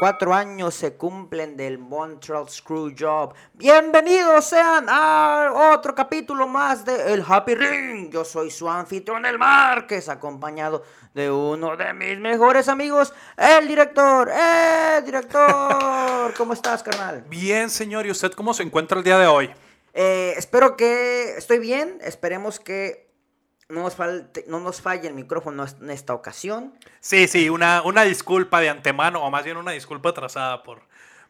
24 años se cumplen del Montreal Screwjob. Bienvenidos sean a otro capítulo más de El Happy Ring. Yo soy su anfitrión El Márquez, acompañado de uno de mis mejores amigos, el director. ¡Eh, director! ¿Cómo estás, carnal? Bien, señor. ¿Y usted cómo se encuentra el día de hoy? Eh, espero que estoy bien. Esperemos que no nos, falte, no nos falle el micrófono en esta ocasión. Sí, sí, una, una disculpa de antemano, o más bien una disculpa atrasada por,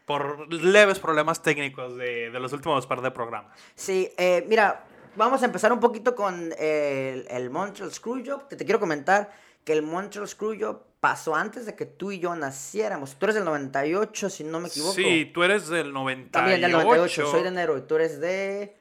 por leves problemas técnicos de, de los últimos par de programas. Sí, eh, mira, vamos a empezar un poquito con el, el Montreal Screwjob. Que te quiero comentar que el Montreal Screwjob pasó antes de que tú y yo naciéramos. Tú eres del 98, si no me equivoco. Sí, tú eres del 98. También del 98, soy de enero y tú eres de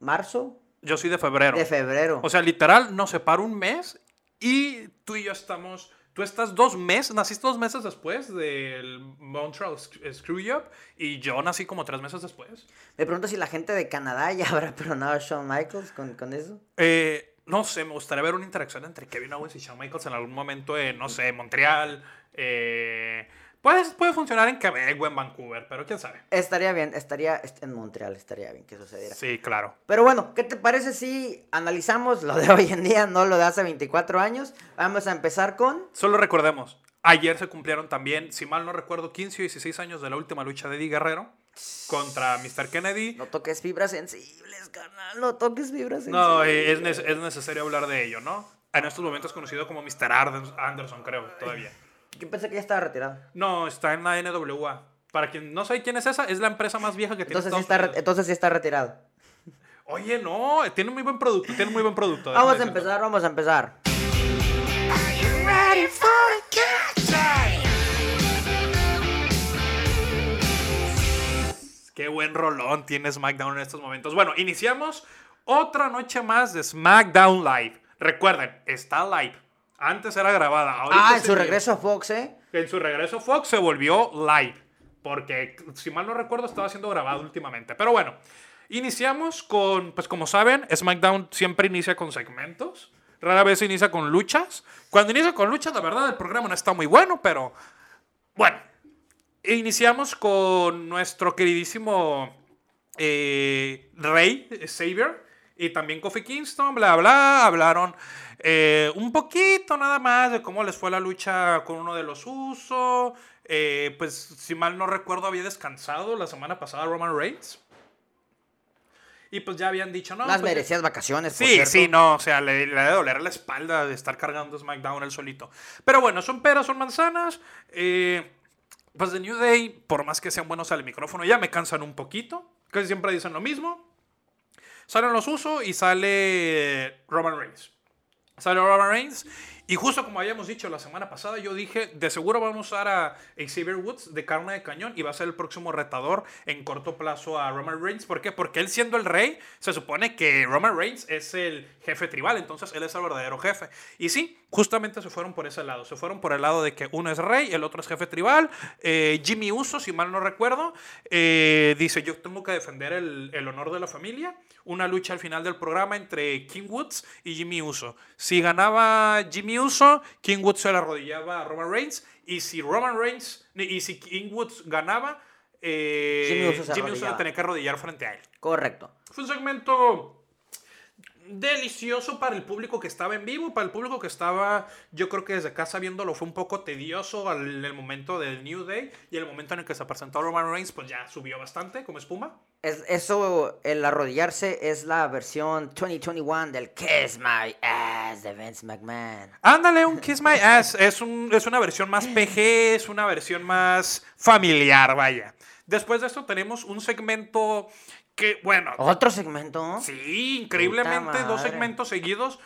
marzo, Yo soy de febrero. de febrero. O sea, literal, nos separa un mes y tú y yo estamos... Tú estás dos meses, naciste dos meses después del Montreal Sc- Screwjob y yo nací como tres meses después. me pregunto si la gente de Canadá ya habrá perdonado a Shawn Michaels con, con eso. Eh, no sé, me gustaría ver una interacción entre Kevin Owens y Shawn Michaels en algún momento en, no sé, Montreal. Eh, puede, puede funcionar en Quebec o en Vancouver, pero quién sabe. Estaría bien, estaría est- en Montreal, estaría bien que sucediera. Sí, claro. Pero bueno, ¿qué te parece si analizamos lo de hoy en día, no lo de hace 24 años? Vamos a empezar con... Solo recordemos, ayer se cumplieron también, si mal no recuerdo, 15 o 16 años de la última lucha de Eddie Guerrero contra Mr. Kennedy. No toques fibras sensibles, carnal, no toques fibras sensibles. No, es, es necesario hablar de ello, ¿no? En estos momentos conocido como Mr. Anderson, creo, todavía. Yo pensé que ya estaba retirado. No, está en la NWA. Para quien no sabe quién es esa, es la empresa más vieja que tiene Entonces sí, está, entonces sí está retirado. Oye, no, tiene muy buen producto, tiene muy buen producto. Vamos a empezar, vamos a empezar. Qué buen rolón tiene SmackDown en estos momentos. Bueno, iniciamos otra noche más de SmackDown Live. Recuerden, está live. Antes era grabada. ahorita Ah, en su regreso a Fox, ¿eh? En su regreso Fox se volvió live. Porque, si mal no recuerdo, estaba siendo grabado últimamente. Pero bueno, iniciamos con, pues como saben, SmackDown siempre inicia con segmentos. Rara vez inicia con luchas. Cuando inicia con luchas, la verdad, el programa no está muy bueno, pero bueno. Iniciamos con nuestro queridísimo eh, Rey, eh, Xavier, y también Kofi Kingston, bla, bla, hablaron eh, un poquito nada más de cómo les fue la lucha con uno de los usos. Eh, pues, si mal no recuerdo, había descansado la semana pasada Roman Reigns. Y pues ya habían dicho, no. Las pues, merecidas vacaciones, por Sí, cierto. sí, no, o sea, le, le debe doler la espalda de estar cargando SmackDown él solito. Pero bueno, son peras, son manzanas. Eh, pues de New Day, por más que sean buenos al micrófono, ya me cansan un poquito. Casi siempre dicen lo mismo. Salen los usos y sale Roman Reigns. Sale Roman Reigns. Y justo como habíamos dicho la semana pasada, yo dije, de seguro vamos a usar a Xavier Woods de carne de cañón y va a ser el próximo retador en corto plazo a Roman Reigns. ¿Por qué? Porque él siendo el rey, se supone que Roman Reigns es el jefe tribal, entonces él es el verdadero jefe. Y sí, justamente se fueron por ese lado. Se fueron por el lado de que uno es rey, el otro es jefe tribal. Eh, Jimmy Uso, si mal no recuerdo, eh, dice, yo tengo que defender el, el honor de la familia. Una lucha al final del programa entre King Woods y Jimmy Uso. Si ganaba Jimmy Uso, King Woods se le arrodillaba a Roman Reigns. Y si Roman Reigns, y si King Woods ganaba, eh, Jimmy Uso se Jimmy Uso tenía que arrodillar frente a él. Correcto. Fue un segmento delicioso para el público que estaba en vivo, para el público que estaba, yo creo que desde casa viéndolo fue un poco tedioso al el momento del New Day y el momento en el que se presentó Roman Reigns pues ya subió bastante como espuma. Es, eso, el arrodillarse, es la versión 2021 del Kiss My Ass de Vince McMahon. Ándale, un Kiss My Ass es, un, es una versión más PG, es una versión más familiar, vaya. Después de esto tenemos un segmento que, bueno, Otro segmento. Sí, increíblemente dos segmentos seguidos.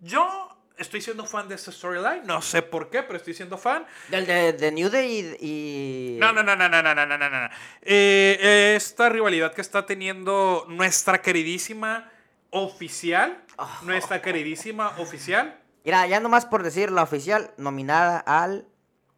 Yo estoy siendo fan de esta storyline. No sé por qué, pero estoy siendo fan. Del de, de New Day y. No, no, no, no, no, no, no, no, no. Eh, esta rivalidad que está teniendo nuestra queridísima oficial, Ah. nuestra queridísima oficial, Mira, ya nomás por decir la oficial, nominada al.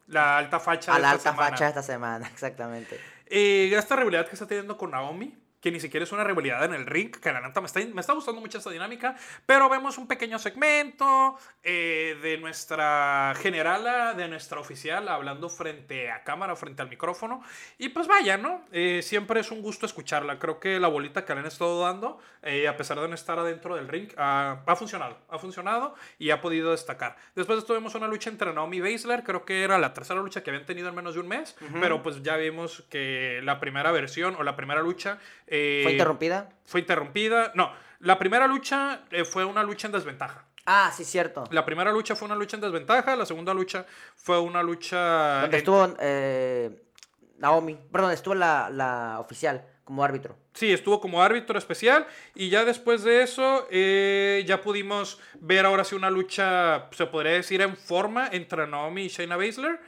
la alta facha A de la esta alta semana. facha esta semana, exactamente. Eh, esta rivalidad que está teniendo con Naomi, que ni siquiera es una rivalidad en el ring, que la neta me está, me está gustando mucho esta dinámica, pero vemos un pequeño segmento eh, de nuestra generala, de nuestra oficial, hablando frente a cámara, frente al micrófono, y pues vaya, ¿no? Eh, siempre es un gusto escucharla. Creo que la bolita que le han estado dando, eh, a pesar de no estar adentro del ring, ha, ha funcionado, ha funcionado y ha podido destacar. Después vemos una lucha entre Naomi y Baszler, creo que era la tercera lucha que habían tenido en menos de un mes, pero pues ya vimos que la primera versión o la primera lucha... eh, ¿Fue interrumpida? Fue interrumpida. No, la primera lucha eh, fue una lucha en desventaja. Ah, sí, cierto. La primera lucha fue una lucha en desventaja, la segunda lucha fue una lucha... Donde en- estuvo eh, Naomi. Perdón, estuvo la, la oficial como árbitro. Sí, estuvo como árbitro especial y ya después de eso eh, ya pudimos ver ahora sí una lucha, se podría decir, en forma entre Naomi y Shayna Baszler.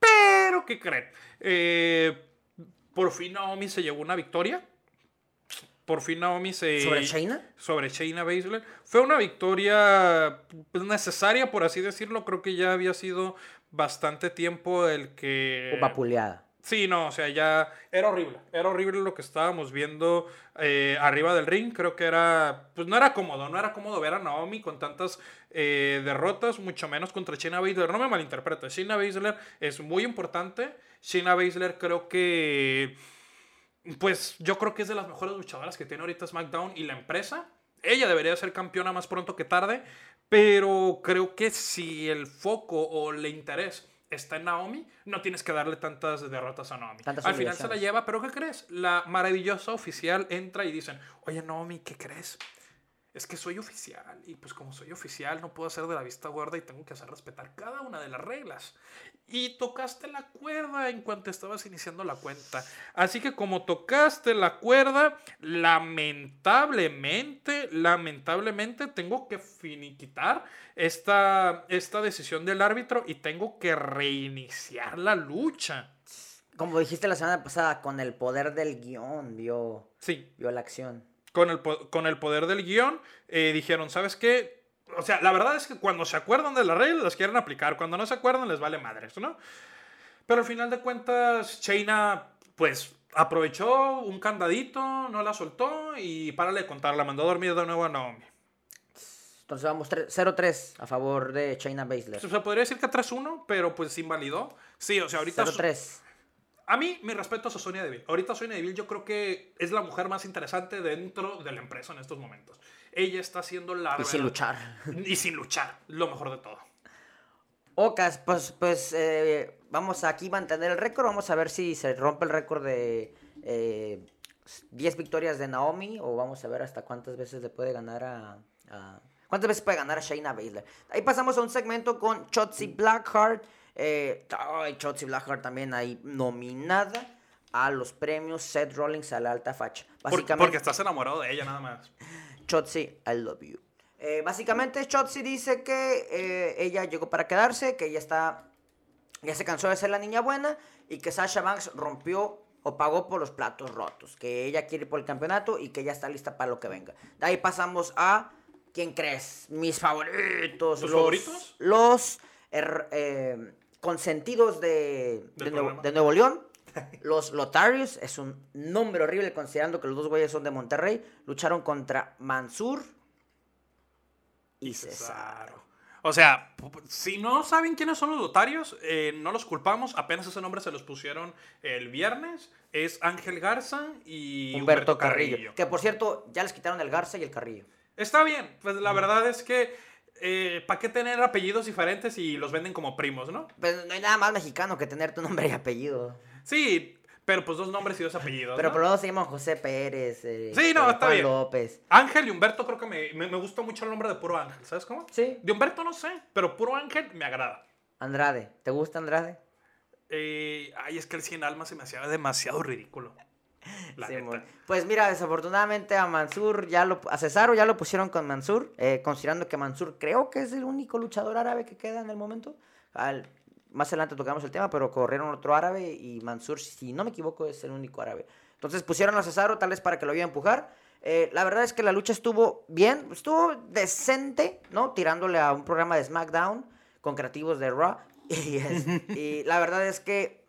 Pero, ¿qué creen? Eh, por fin Naomi se llevó una victoria. Por fin Naomi se... ¿Sobre Shayna? sobre Shayna Baszler. Fue una victoria pues, necesaria, por así decirlo. Creo que ya había sido bastante tiempo el que... Vapuleada. Sí, no, o sea, ya era horrible. Era horrible lo que estábamos viendo eh, arriba del ring. Creo que era, pues no era cómodo, no era cómodo ver a Naomi con tantas eh, derrotas, mucho menos contra Shayna Baszler. No me malinterpretes, Shayna Baszler es muy importante. Shayna Baszler creo que, pues yo creo que es de las mejores luchadoras que tiene ahorita SmackDown y la empresa. Ella debería ser campeona más pronto que tarde, pero creo que si el foco o el interés está en Naomi, no tienes que darle tantas derrotas a Naomi. Tantas Al final se la lleva, pero ¿qué crees? La maravillosa oficial entra y dicen, oye Naomi, ¿qué crees? Es que soy oficial y pues como soy oficial no puedo hacer de la vista gorda y tengo que hacer respetar cada una de las reglas. Y tocaste la cuerda en cuanto estabas iniciando la cuenta. Así que como tocaste la cuerda, lamentablemente, lamentablemente tengo que finiquitar esta, esta decisión del árbitro y tengo que reiniciar la lucha. Como dijiste la semana pasada, con el poder del guion vio, Sí, vio la acción. Con el, con el poder del guion, eh, dijeron, ¿sabes qué? O sea, la verdad es que cuando se acuerdan de las reglas, las quieren aplicar. Cuando no se acuerdan, les vale madres, ¿no? Pero al final de cuentas, Shayna, pues, aprovechó un candadito, no la soltó y párale de contar, la mandó a dormir de nuevo a Naomi. Entonces vamos tre- 0-3 a favor de Shayna Baszler. Se podría decir que 3-1, pero pues invalidó. Sí, o sea, ahorita... 0-3. A mí, mi respeto a Sonia Deville. Ahorita Sonia Deville yo creo que es la mujer más interesante dentro de la empresa en estos momentos. Ella está haciendo la... Y sin luchar. Y sin luchar, lo mejor de todo. Ocas, pues, pues eh, vamos a aquí mantener el récord. Vamos a ver si se rompe el récord de eh, 10 victorias de Naomi. O vamos a ver hasta cuántas veces le puede ganar a. a- ¿Cuántas veces puede ganar a Shayna Baszler? Ahí pasamos a un segmento con Chotzi Blackheart. Eh, ay, Chotzi Blackheart también ahí nominada a los premios Seth Rollins a la alta facha. Básicamente, porque estás enamorado de ella nada más. Chotzi, I love you. Eh, básicamente, Chotzi dice que eh, ella llegó para quedarse, que ella está. Ya se cansó de ser la niña buena y que Sasha Banks rompió o pagó por los platos rotos. Que ella quiere ir por el campeonato y que ella está lista para lo que venga. De ahí pasamos a. ¿Quién crees? Mis favoritos. ¿Tus los- favoritos? Los er- eh, consentidos de, de Nuevo, programa. de Nuevo León. Los Lotarios es un nombre horrible considerando que los dos güeyes son de Monterrey. Lucharon contra Mansur y Cesaro. O sea, si no saben quiénes son los lotarios, eh, no los culpamos. Apenas ese nombre se los pusieron el viernes. Es Ángel Garza y Humberto Carrillo. Que por cierto, ya les quitaron el Garza y el Carrillo. Está bien, pues la verdad es que ¿para qué tener apellidos diferentes y los venden como primos, no? Pero no hay nada más mexicano que tener tu nombre y apellido. Sí, pero pues dos nombres y dos apellidos. Pero ¿no? por lo menos se llaman José Pérez. eh, Sí, no, eh, está Juan bien. López. Ángel y Humberto creo que me, me, me gusta mucho el nombre de puro Ángel, ¿sabes cómo? Sí. De Humberto no sé, pero puro Ángel me agrada. Andrade. ¿Te gusta Andrade? Eh, ay, es que el 100 almas se me hacía demasiado ridículo. Pues mira, desafortunadamente a Mansur ya lo, a Cesaro ya lo pusieron con Mansur, eh, considerando que Mansur creo que es el único luchador árabe que queda en el momento. Al- más adelante tocamos el tema, pero corrieron otro árabe y Mansur, si no me equivoco, es el único árabe. Entonces pusieron a Cesaro tal vez para que lo iba a empujar. Eh, la verdad es que la lucha estuvo bien, estuvo decente, ¿no? Tirándole a un programa de SmackDown con creativos de Raw. Y, es- y la verdad es que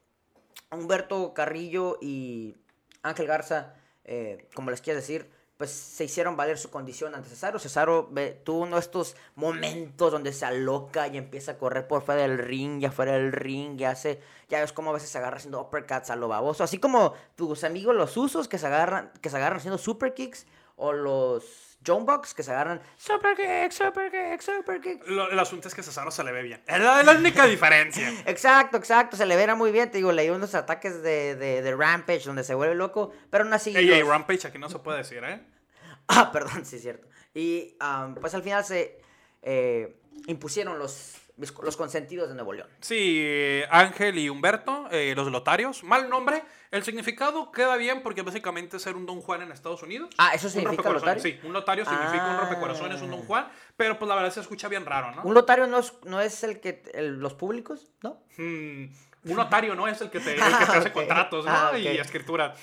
Humberto Carrillo y Ángel Garza, eh, como les quiero decir, pues se hicieron valer su condición ante Cesaro. Cesaro ve- tuvo uno de estos momentos donde se aloca y empieza a correr por fuera del ring, ya fuera del ring, ya hace, ya ves cómo a veces se agarra haciendo uppercuts a lo baboso. Así como tus amigos los usos que se agarran, que se agarran haciendo super kicks, o los John Bucks que se agarran super kick, super kick, super kick. Lo- el asunto es que Cesaro se le ve bien. Es la, única diferencia. Exacto, exacto, se le verá muy bien, te digo, leí unos ataques de, de, de Rampage donde se vuelve loco, pero aún así... Ey, ey, los- Rampage aquí no se puede decir, ¿eh? Ah, perdón, sí es cierto. Y pues al final se eh, impusieron los, los consentidos de Nuevo León. Sí, Ángel y Humberto, eh, los lotarios. Mal nombre. El significado queda bien porque básicamente ser un Don Juan en Estados Unidos. Ah, ¿eso Un significa rompecorazones, lotario? Sí, un lotario significa un Ah. rompecorazones, un Don Juan. Pero pues la verdad se escucha bien raro, ¿no? ¿Un lotario no es, no es el que el- los públicos? ¿No? Hmm, un notario no es el que te, el que te Ah, hace ok. contratos, ¿no? Ah, ok. Y escritura.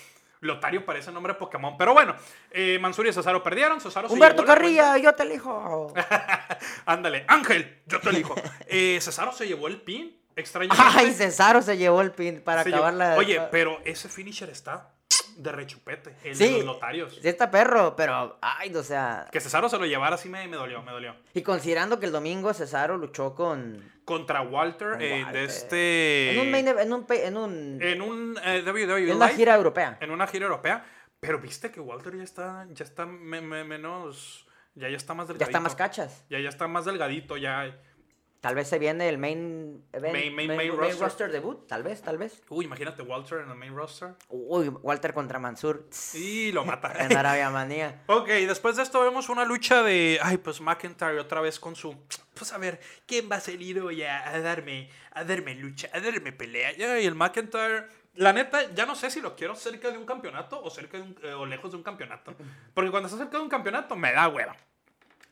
Lotario parece nombre de Pokémon. Pero bueno, eh, Mansur y Cesaro perdieron. Cesaro Humberto Carrilla, yo te elijo. Ándale, Ángel, yo te elijo. Eh, Cesaro se llevó el pin. Extrañamente. Ay, Cesaro se llevó el pin para acabar llevó- la... Oye, pero ese finisher está de rechupete. El Sí. de los notarios. Sí está perro, pero... Ay, o sea... Que Cesaro se lo llevara así me, me dolió, me dolió. Y considerando que el domingo Cesaro luchó con... Contra Walter, con eh, de este. En un... main en un... En, un, En un eh, WWE en una gira europea. En una gira europea. Pero viste que Walter ya está, ya está me- me- menos. Ya, ya está más Ya delgadito. está más cachas. Ya, ya está más delgadito, ya. Tal vez se viene el main, event- Main- main- main roster. debut, tal vez, tal vez. Uy, imagínate Walter en el main roster. Uy, Walter contra Mansur. Y lo mata. En Arabia Manía. Ok, después de esto vemos una lucha de, ay, pues McIntyre otra vez con su, pues a ver, ¿quién va a salir hoy a, a darme, a darme lucha, a darme pelea? Y el McIntyre, la neta, ya no sé si lo quiero cerca de un campeonato o cerca de un- eh, o lejos de un campeonato, porque cuando está cerca de un campeonato me da hueva.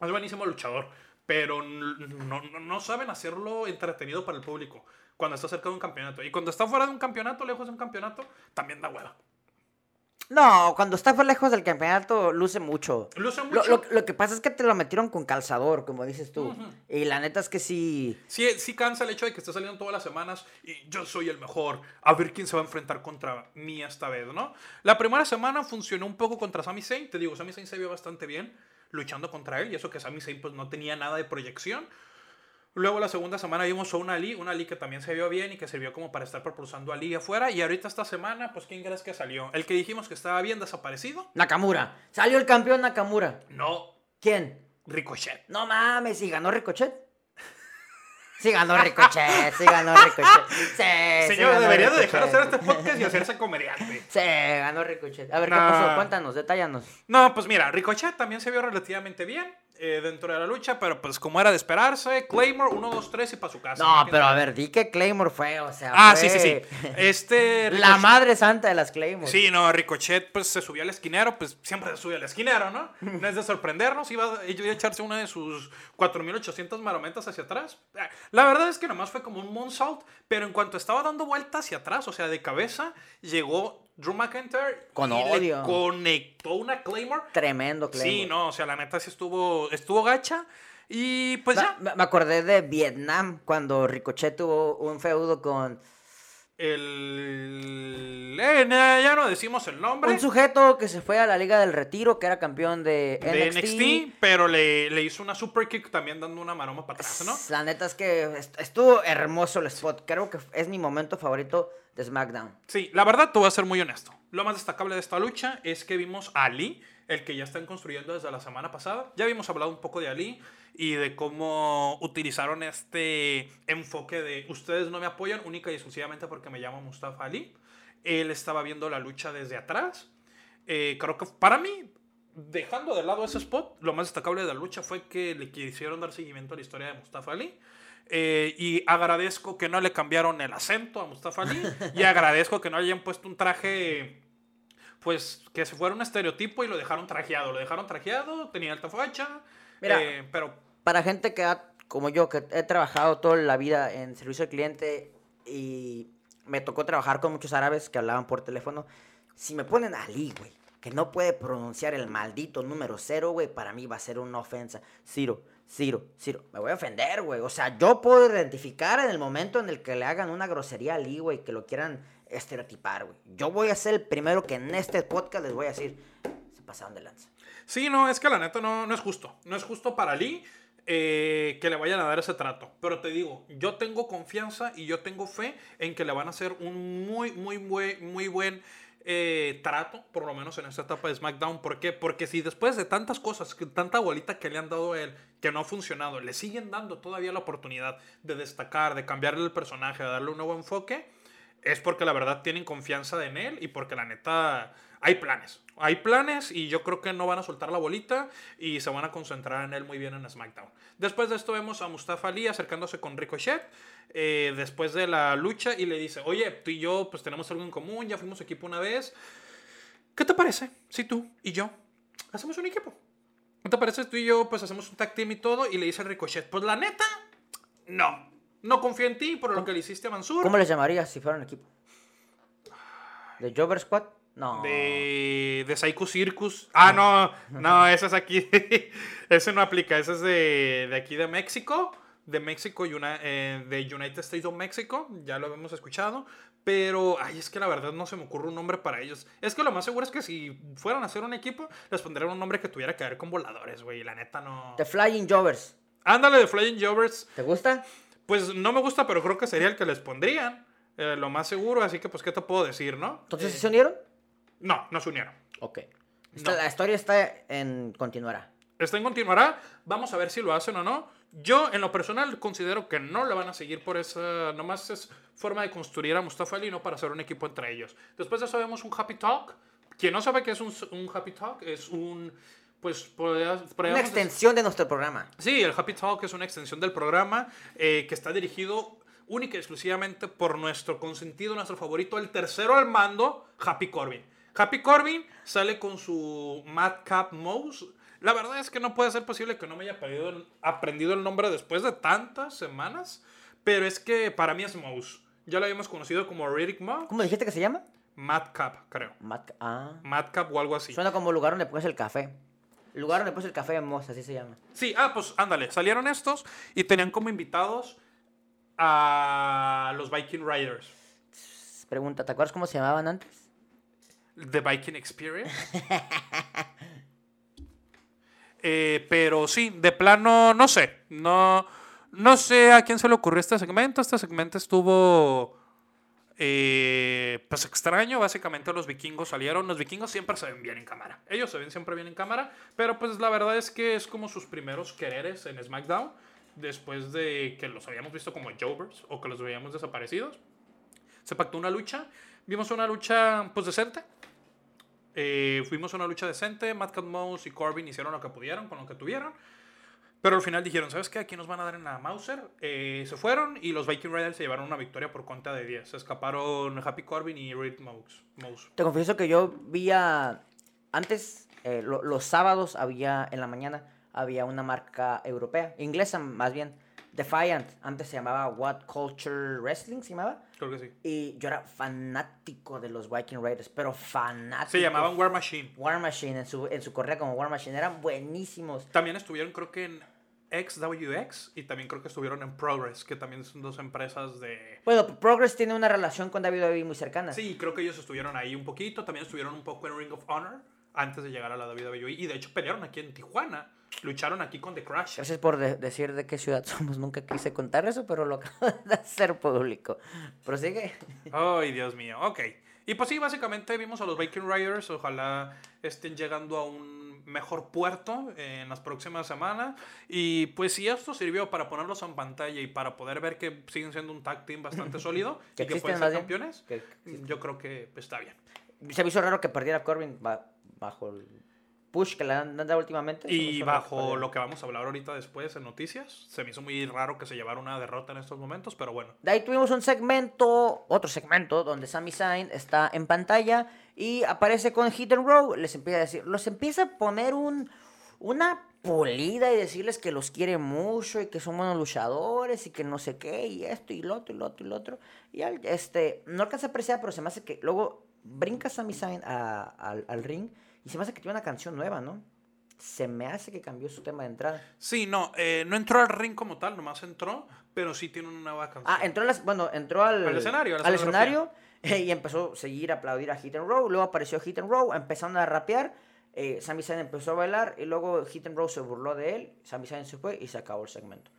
Es buenísimo luchador, pero no, no, saben hacerlo entretenido para el público cuando está cerca de un campeonato. Y cuando está fuera de un campeonato, lejos de un campeonato, también da hueva. No, cuando está lejos del campeonato, luce mucho. Luce Lo, mucho. lo- lo que pasa es que te lo metieron con calzador, como dices tú. Ujú. Y la neta es que sí. Sí, sí cansa el hecho de que esté saliendo todas las semanas y yo soy el mejor. A ver quién se va a enfrentar contra mí esta vez, ¿no? La primera semana funcionó un poco contra Sami Zayn. Te digo, Sami Zayn se vio bastante bien luchando contra él y eso que Sami Zayn pues no tenía nada de proyección. Luego la segunda semana vimos a una Ali, una Ali que también se vio bien y que sirvió como para estar propulsando a Ali afuera. Y ahorita esta semana, pues ¿quién crees que salió? El que dijimos que estaba bien desaparecido. Nakamura. Salió el campeón Nakamura. No, ¿Quién? Ricochet. No mames, ¿y ganó Ricochet? Sí ganó Ricochet, sí ganó Ricochet. Sí, sí Señor, ganó debería de dejar hacer este podcast y hacerse comediante. Sí, ganó Ricochet. A ver, ¿qué pasó? Cuéntanos, detállanos. No, pues mira, Ricochet también se vio relativamente bien eh, dentro de la lucha, pero pues como era de esperarse, Claymore 1, 2, 3 y para su casa. No, pero a ver, di que Claymore fue, o sea. Ah, fue sí, sí, sí. Este. La madre santa de las Claymore. Sí, no, Ricochet pues se subió al esquinero, pues siempre se sube al esquinero, ¿no? No es de sorprendernos, iba, iba a echarse una de sus 4800 marometas hacia atrás. La verdad es que nomás fue como un moonsault, pero en cuanto estaba dando vuelta hacia atrás, o sea, de cabeza, llegó Drew McIntyre Con odio. conectó una Claymore Tremendo Claymore. Sí, no, o sea, la neta sí estuvo, estuvo gacha. Y pues ya, me acordé de Vietnam cuando Ricochet tuvo un feudo con el... eh, ya no decimos el nombre un sujeto que se fue a la Liga del Retiro, que era campeón de de NXT. NXT, pero le, le hizo una super kick también dando una maroma para atrás, ¿no? La neta es que est- estuvo hermoso el spot. Creo que es mi momento favorito de SmackDown. Sí, la verdad te voy a ser muy honesto. Lo más destacable de esta lucha es que vimos a Ali, el que ya están construyendo desde la semana pasada. Ya habíamos hablado un poco de Ali y de cómo utilizaron este enfoque de ustedes no me apoyan única y exclusivamente porque me llamo Mustafa Ali. Él estaba viendo la lucha desde atrás. Eh, creo que para mí, dejando de lado ese spot, lo más destacable de la lucha fue que le quisieron dar seguimiento a la historia de Mustafa Ali. Eh, y agradezco que no le cambiaron el acento a Mustafa Ali. y agradezco que no hayan puesto un traje pues que se fuera un estereotipo y lo dejaron trajeado. Lo dejaron trajeado, tenía alta facha. Mira. eh, pero Para gente que ha, como yo, que he trabajado toda la vida en servicio al cliente y me tocó trabajar con muchos árabes que hablaban por teléfono, si me ponen Ali, güey, que no puede pronunciar el maldito número cero, güey, para mí va a ser una ofensa. Ciro, Ciro, Ciro. Me voy a ofender, güey. O sea, yo puedo identificar en el momento en el que le hagan una grosería a Ali, güey, que lo quieran estereotipar, güey. Yo voy a ser el primero que en este podcast les voy a decir, se pasaron de lanza. Sí, no, es que la neta no, no es justo. No es justo para Lee eh, que le vayan a dar ese trato. Pero te digo, yo tengo confianza y yo tengo fe en que le van a hacer un muy, muy, buen, muy buen eh, trato, por lo menos en esta etapa de SmackDown. ¿Por qué? Porque si después de tantas cosas, tanta bolita que le han dado a él, que no ha funcionado, le siguen dando todavía la oportunidad de destacar, de cambiarle el personaje, de darle un nuevo enfoque, es porque la verdad tienen confianza en él y porque la neta hay planes. Hay planes y yo creo que no van a soltar la bolita y se van a concentrar en él muy bien en SmackDown. Después de esto vemos a Mustafa Ali acercándose con Ricochet eh, después de la lucha y le dice, oye, tú y yo pues tenemos algo en común, ya fuimos equipo una vez. ¿Qué te parece si tú y yo hacemos un equipo? ¿Qué te parece si tú y yo pues hacemos un tag team y todo? Y le dice Ricochet, pues la neta, no. No confío en ti por lo que le hiciste a Mansur. ¿Cómo les llamarías si fueran equipo? ¿De Jover Squad? No. De, de Psycho Circus. Ah, no, no, ese es aquí. ese no aplica, ese es de, de aquí de México. De México, y una- eh, de United States of Mexico. Ya lo habíamos escuchado. Pero, ay, es que la verdad no se me ocurre un nombre para ellos. Es que lo más seguro es que si fueran a hacer un equipo, les pondrían un nombre que tuviera que ver con voladores, güey. La neta no. The Flying Jovers. Ándale, de Flying Jovers. ¿Te gusta? Pues no me gusta, pero creo que sería el que les pondrían. eh, lo más seguro, así que, pues, ¿qué te puedo decir, no? Entonces, Eh, ¿sí ¿se unieron? No, no se unieron. Ok. Esta- No. La historia está en... continuará. Está en continuará. Vamos a ver si lo hacen o no. Yo, en lo personal, considero que no le van a seguir por esa. Nomás es forma de construir a Mustafa Ali, no para hacer un equipo entre ellos. Después de eso, vemos un Happy Talk. Quien no sabe qué es un, un Happy Talk, es un. Pues Una podríamos extensión de nuestro programa. Sí, el Happy Talk es una extensión del programa eh, que está dirigido única y exclusivamente por nuestro consentido, nuestro favorito, el tercero al mando, Happy Corbin. Happy Corbin sale con su Madcap Mouse. La verdad es que no puede ser posible que no me haya aprendido el, aprendido el nombre después de tantas semanas, pero es que para mí es Mouse. Ya lo habíamos conocido como Riddick Mouse. ¿Cómo dijiste que se llama? Madcap, creo. Mat- ah. Madcap o algo así. Suena como lugar donde pones el café. Lugar donde pones el café en Moss, así se llama. Sí, ah, pues ándale, salieron estos y tenían como invitados a los Viking Riders. Pregunta, ¿te acuerdas cómo se llamaban antes? The Viking Experience. Eh, pero sí, de plano, no sé. No, no sé a quién se le ocurrió este segmento. Este segmento estuvo. eh, pues extraño. Básicamente los vikingos salieron. Los vikingos siempre se ven bien en cámara. Ellos se ven siempre bien en cámara. Pero pues la verdad es que es como sus primeros quereres en SmackDown. Después de que los habíamos visto como Jovers o que los veíamos desaparecidos. Se pactó una lucha. Vimos una lucha pues decente. Eh, fuimos a una lucha decente. Madcap Mouse y Corbin hicieron lo que pudieron con lo que tuvieron. Pero al final dijeron, ¿sabes qué? Aquí nos van a dar en la Mauser. Eh, se fueron y los Viking Raiders se llevaron una victoria por cuenta de 10. Se escaparon Happy Corbin y Reed Mouse. Te confieso que yo vi. Antes, eh, lo- los sábados había, en la mañana, había una marca europea, inglesa más bien, Defiant. Antes se llamaba What Culture Wrestling, se llamaba. Creo que sí. Y yo era fanático de los Viking Raiders, pero fanático. Se llamaban War Machine. War Machine, en su, en su correa como War Machine. Eran buenísimos. También estuvieron creo que en XWX y también creo que estuvieron en Progress, que también son dos empresas de... Bueno, Progress tiene una relación con WWE muy cercana. Sí, creo que ellos estuvieron ahí un poquito. También estuvieron un poco en Ring of Honor antes de llegar a la WWE. Y de hecho pelearon aquí en Tijuana. Lucharon aquí con The Crash. Gracias por de- decir de qué ciudad somos. Nunca quise contar eso, pero lo acabo de hacer público. Prosigue. Ay, Dios mío. Ok. Y pues sí, básicamente vimos a los Viking Riders. Ojalá estén llegando a un mejor puerto en las próximas semanas. Y pues si esto sirvió para ponerlos en pantalla y para poder ver que siguen siendo un tag team bastante sólido Que y que pueden ser campeones, yo creo que está bien. Se me hizo raro que perdiera Corbin ba- bajo el... push que le han dado últimamente. Y bajo lo que vamos a hablar ahorita después en noticias, se me hizo muy raro que se llevara una derrota en estos momentos, pero bueno. De ahí tuvimos un segmento, otro segmento, donde Sami Zayn está en pantalla y aparece con Hit and Row. Les empieza a decir, los empieza a poner un, una pulida y decirles que los quiere mucho y que son buenos luchadores y que no sé qué y esto y lo otro y lo otro y lo otro. Y al- este, no alcanza a apreciar, pero se me hace que luego brinca Sami Zayn a- al, al ring y se me hace que tiene una canción nueva, ¿no? Se me hace que cambió su tema de entrada. Sí, no, eh, no entró al ring como tal, nomás entró, pero sí tiene una nueva canción. Ah, entró, en las- bueno, entró al, Al escenario, al escenario y empezó a seguir, a aplaudir a Hit and Row. Luego apareció Hit and Row, empezaron a rapear. Eh, Sami Zayn empezó a bailar y luego Hit and Row se burló de él. Sami Zayn se fue y se acabó el segmento.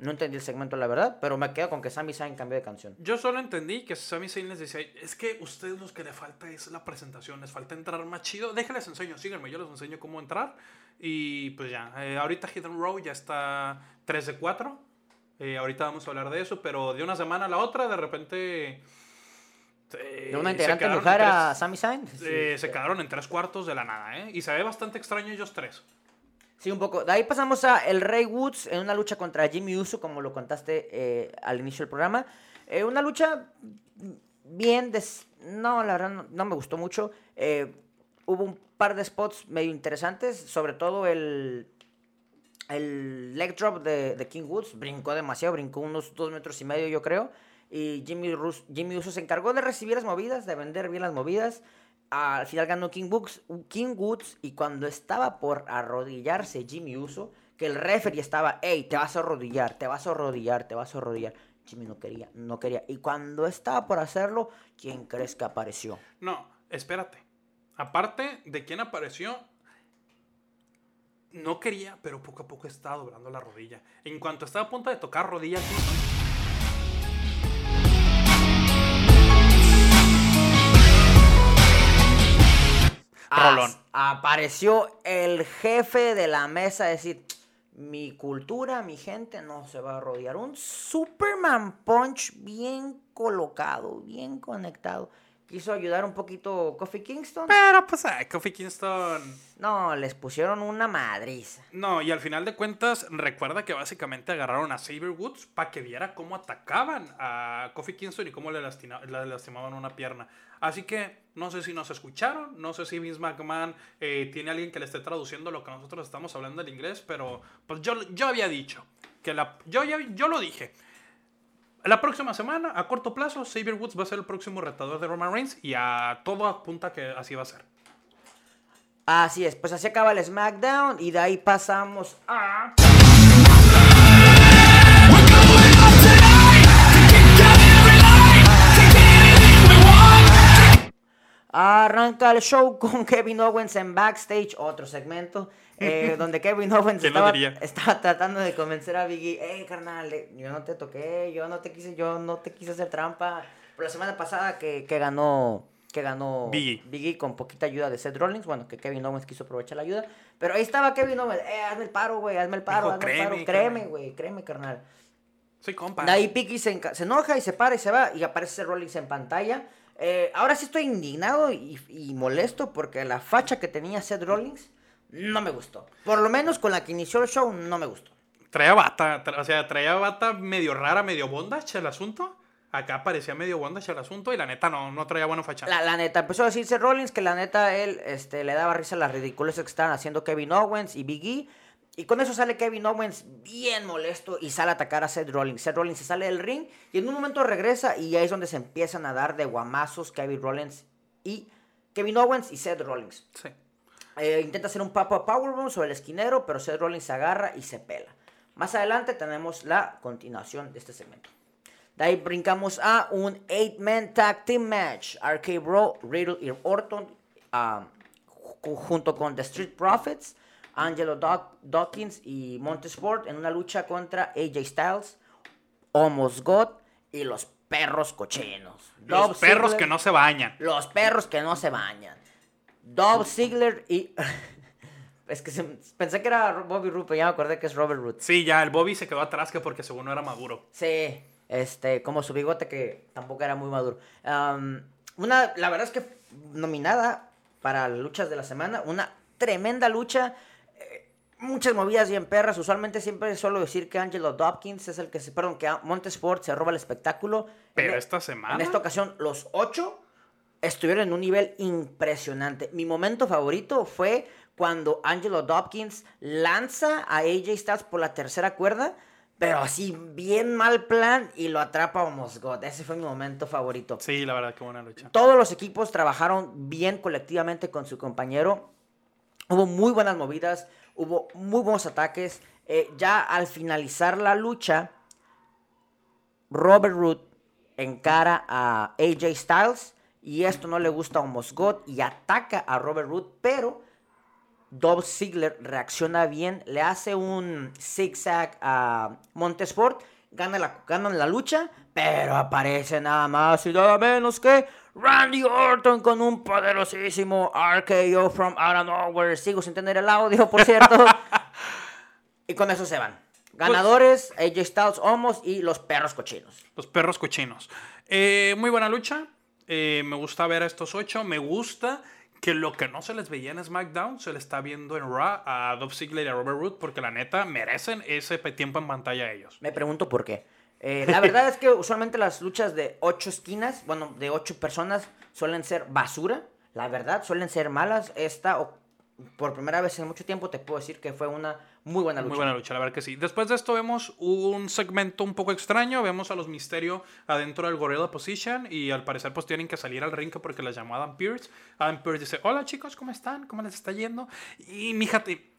No entendí el segmento, la verdad, pero me quedo con que Sami Zayn cambió de canción. Yo solo entendí que Sami Zayn les decía, es que ustedes los que le falta es la presentación, les falta entrar más chido. Déjenles enseño, síganme, yo les enseño cómo entrar. Y pues ya, eh, ahorita Hidden Row ya está 3 de 4. Eh, ahorita vamos a hablar de eso, pero de una semana a la otra, de repente... eh, ¿De una integrante mujer en a tres- Sami Zayn? eh, se quedaron en tres cuartos de la nada, ¿eh? Y se ve bastante extraño ellos tres. Sí, un poco. De ahí pasamos a el Rey Woods en una lucha contra Jimmy Uso, como lo contaste eh, al inicio del programa. Eh, una lucha bien, no, la verdad no, me gustó mucho. Eh, hubo un par de spots medio interesantes, sobre todo el, el leg drop de, King Woods. Brincó demasiado, brincó unos dos metros y medio yo creo. Y Jimmy Uso se encargó de recibir las movidas, de vender bien las movidas. Al final ganó King, Woods, King Woods y cuando estaba por arrodillarse Jimmy Uso, que el referee estaba, hey, te vas a arrodillar, te vas a arrodillar, te vas a arrodillar. Jimmy no quería, no quería. Y cuando estaba por hacerlo, ¿quién crees que apareció? No, espérate. Aparte de quién apareció, no quería, pero poco a poco estaba doblando la rodilla. En cuanto estaba a punto de tocar rodilla Apareció el jefe de la mesa a decir, mi cultura, mi gente no se va a rodear. Un Superman Punch bien colocado, bien conectado. Quiso ayudar un poquito Kofi Kingston. pero pues, ay, Kofi Kingston. No, les pusieron una madriza. No, y al final de cuentas, recuerda que básicamente agarraron a Saber Woods para que viera cómo atacaban a Kofi Kingston y cómo le, lastima- le lastimaban una pierna. Así que no sé si nos escucharon, no sé si Vince McMahon eh, tiene alguien que le esté traduciendo lo que nosotros estamos hablando en inglés, pero pues yo, yo había dicho, que la, yo, ya- yo lo dije. La próxima semana, a corto plazo, Saber Woods va a ser el próximo retador de Roman Reigns y a todo apunta que así va a ser. Así es, pues así acaba el SmackDown y de ahí pasamos a... Arranca el show con Kevin Owens en backstage, otro segmento, eh, donde Kevin Owens ¿Quién lo estaba, estaba tratando de convencer a Biggie, hey carnal, eh, yo no te toqué, yo no te quise, yo no te quise hacer trampa. Pero la semana pasada que, que ganó, que ganó Biggie. con poquita ayuda de Seth Rollins, bueno, que Kevin Owens quiso aprovechar la ayuda, pero ahí estaba Kevin Owens, eh, hazme el paro, güey, hazme el paro, Dijo, hazme el paro, "Créeme, créeme, créeme". güey, créeme, carnal. Soy compa. De ahí Piggy se, enoja y se para y se va y aparece Seth Rollins en pantalla. Eh, ahora sí estoy indignado y, y molesto porque la facha que tenía Seth Rollins no me gustó. Por lo menos con la que inició el show no me gustó. Traía bata, tra- o sea, traía bata medio rara, medio bondage el asunto. Acá parecía medio bondage el asunto y la neta no, no traía buena facha. La, la neta, empezó a decir Seth Rollins que la neta él este, le daba risa a las ridiculeces que estaban haciendo Kevin Owens y Big E. Y con eso sale Kevin Owens bien molesto y sale a atacar a Seth Rollins. Seth Rollins se sale del ring y en un momento regresa y ahí es donde se empiezan a dar de guamazos Kevin Rollins y Kevin Owens y Seth Rollins. Sí. Eh, intenta hacer un pop-up powerbomb sobre el esquinero, pero Seth Rollins se agarra y se pela. Más adelante tenemos la continuación de este segmento. De ahí brincamos a un 8-man tag team match. RK Bro, Riddle y Orton ah, ju- junto con The Street Profits, Angelo Doc- Dawkins y Montesport en una lucha contra AJ Styles, Homos God y los perros cochinos. Los perros Ziggler- que no se bañan. los perros que no se bañan. Dolph Ziggler y... es que se- pensé que era Bobby Roode, pero ya me acordé que es Robert Roode. Sí, ya el Bobby se quedó atrás que porque según no era maduro. Sí, este, como su bigote que tampoco era muy maduro. Una, la verdad es que nominada para las luchas de la semana, una tremenda lucha. eh, Muchas movidas bien perras. Usualmente siempre suelo decir que Angelo Dopkins es el que se. Perdón, que Montesport se roba el espectáculo. Pero En- esta semana. En esta ocasión, los ocho estuvieron en un nivel impresionante. Mi momento favorito fue cuando Angelo Dopkins lanza a AJ Styles por la tercera cuerda, pero así bien mal plan y lo atrapa a Mosgot. Ese fue mi momento favorito. Sí, la verdad, qué buena lucha. Todos los equipos trabajaron bien colectivamente con su compañero. Hubo muy buenas movidas, hubo muy buenos ataques. Eh, ya al finalizar la lucha, Robert Root encara a AJ Styles y esto no le gusta a Mosgot y ataca a Robert Root, pero Dolph Ziggler reacciona bien, le hace un zigzag a Montesport, gana la, ganan la lucha, pero aparece nada más y nada menos que Randy Orton con un poderosísimo RKO from out of nowhere. Sigo sin tener el audio, por cierto. y con eso se van. Ganadores, AJ Styles, Homos y los perros cochinos. Los perros cochinos. Eh, muy buena lucha. Eh, me gusta ver a estos ocho. Me gusta que lo que no se les veía en SmackDown se le está viendo en Raw a Dolph Ziggler y a Robert Root porque la neta merecen ese tiempo en pantalla a ellos. Me pregunto por qué. Eh, la verdad es que usualmente las luchas de ocho esquinas, bueno, de ocho personas, suelen ser basura. La verdad, suelen ser malas. Esta, o- por primera vez en mucho tiempo, te puedo decir que fue una muy buena lucha. Muy buena lucha, la verdad que sí. Después de esto vemos un segmento un poco extraño. Vemos a los Misterio adentro del Gorilla Position y al parecer pues tienen que salir al ring porque les llamó Adam Pearce. Adam Pearce dice, hola chicos, ¿cómo están? ¿Cómo les está yendo? Y míjate,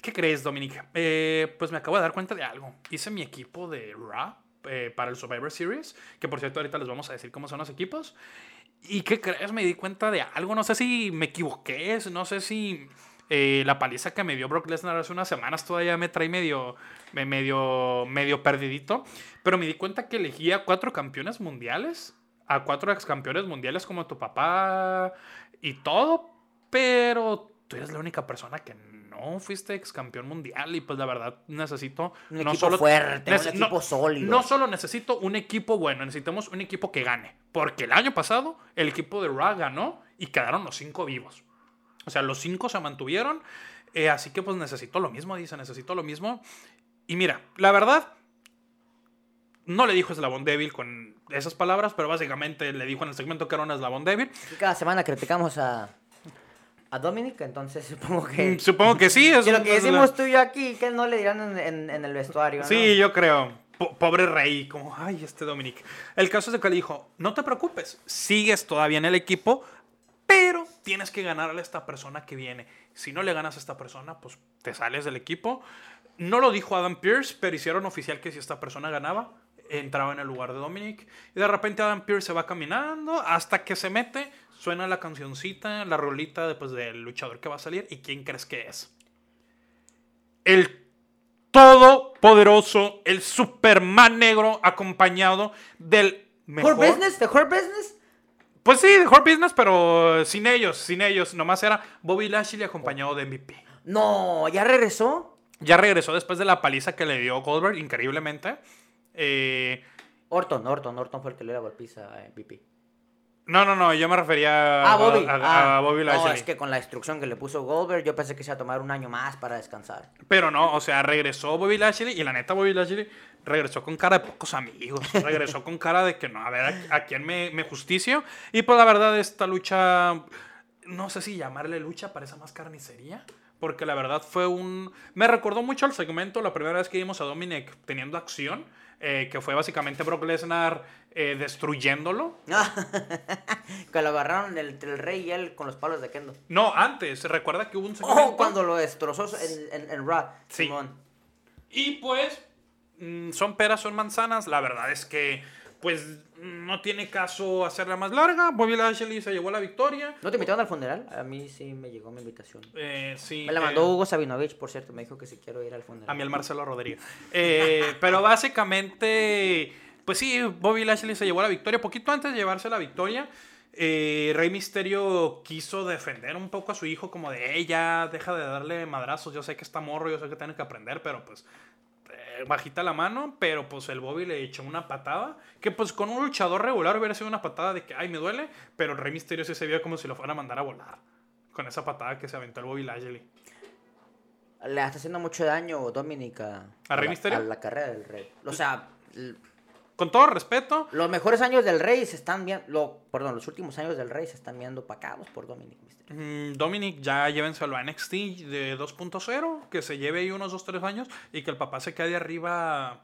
¿qué crees Dominic? Eh, pues me acabo de dar cuenta de algo. Hice mi equipo de Raw eh, para el Survivor Series, que por cierto ahorita les vamos a decir cómo son los equipos. ¿Y qué crees? Me di cuenta de algo. No sé si me equivoqué. No sé si eh, la paliza que me dio Brock Lesnar hace unas semanas todavía me trae medio, me- medio, medio perdidito. Pero me di cuenta que elegí a cuatro campeones mundiales. A cuatro ex campeones mundiales como tu papá y todo. Pero tú eres la única persona que no fuiste ex campeón mundial. Y pues la verdad necesito... Un no equipo solo- fuerte, un equipo sólido. No solo necesito un equipo bueno, necesitamos un equipo que gane. Porque el año pasado el equipo de Raw ganó y quedaron los cinco vivos. O sea, los cinco se mantuvieron. eh, así que pues necesito lo mismo, dice, necesito lo mismo. Y mira, la verdad, no le dijo eslabón débil con esas palabras, pero básicamente le dijo en el segmento que era un eslabón débil. Aquí cada semana criticamos a, a Dominic, entonces supongo que... Mm, Supongo que sí. Es que lo que decimos tú y yo aquí, que no le dirán en, en- en el vestuario, ¿no? Sí, yo creo. Po- pobre rey, como, ay, este Dominic. El caso es de que le dijo, no te preocupes, sigues todavía en el equipo, pero tienes que ganarle a esta persona que viene. Si no le ganas a esta persona, pues te sales del equipo. No lo dijo Adam Pierce, pero hicieron oficial que si esta persona ganaba, entraba en el lugar de Dominic. Y de repente Adam Pierce se va caminando hasta que se mete, suena la cancioncita, la rolita después del luchador que va a salir. ¿Y quién crees que es? El todopoderoso, el Superman negro acompañado del mejor... ¿Hurt Business? ¿The Business? Pues sí, Hurt Business, pero sin ellos, sin ellos. Nomás era Bobby Lashley acompañado de MVP. No, ¿ya regresó? Ya regresó después de la paliza que le dio Goldberg, increíblemente. Eh, Orton, Orton, Orton fue el que le dio la golpiza a MVP. no, no, no, yo me refería Ah, Bobby. a, a- a Ah, Bobby no, Lashley. es que con la instrucción que le puso Goldberg, yo pensé que se iba a tomar un año más para descansar. Pero no, o sea, regresó Bobby Lashley y la neta Bobby Lashley regresó con cara de pocos amigos. Regresó con cara de que no, a ver, ¿a, a quién me, me justicio? Y pues la verdad, esta lucha, no sé si llamarle lucha, parece más carnicería. Porque la verdad fue un... Me recordó mucho al segmento, la primera vez que vimos a Dominic teniendo acción, eh, que fue básicamente Brock Lesnar eh, destruyéndolo. que lo agarraron el, el rey y él con los palos de Kendo. No, antes, recuerda que hubo un segmento... Oh, cuando lo destrozó en, en, en Raw. Sí. Simón. Y pues, son peras, son manzanas. La verdad es que, pues, no tiene caso hacerla más larga. Bobby Lashley se llevó la victoria. ¿No te invitaron al funeral? A mí sí me llegó mi invitación. Eh, sí, Me la eh, mandó Hugo Sabinovich, por cierto. Me dijo que si quiero ir al funeral. a mí el Marcelo Rodríguez. Eh, pero básicamente, pues sí, Bobby Lashley se llevó la victoria. Poquito antes de llevarse la victoria, Rey Misterio quiso defender un poco a su hijo, como de, ella, deja de darle madrazos. Yo sé que está morro, yo sé que tiene que aprender, pero pues eh, bajita la mano, pero pues el Bobby le echó una patada, que pues con un luchador regular hubiera sido una patada de que, ay, me duele, pero el Rey Misterio sí se vio como si lo fuera a mandar a volar. con esa patada que se aventó el Bobby Lashley. Le está haciendo mucho daño Dominic a, ¿A Rey la, Mysterio? a la carrera del Rey. O sea, Con todo respeto, los mejores años del Rey se están viendo. Lo, perdón, los últimos años del Rey se están viendo opacados por Dominic Mysterio. mm, Dominic ya llévenselo a NXT de 2.0, que se lleve ahí unos 2-3 años y que el papá se quede arriba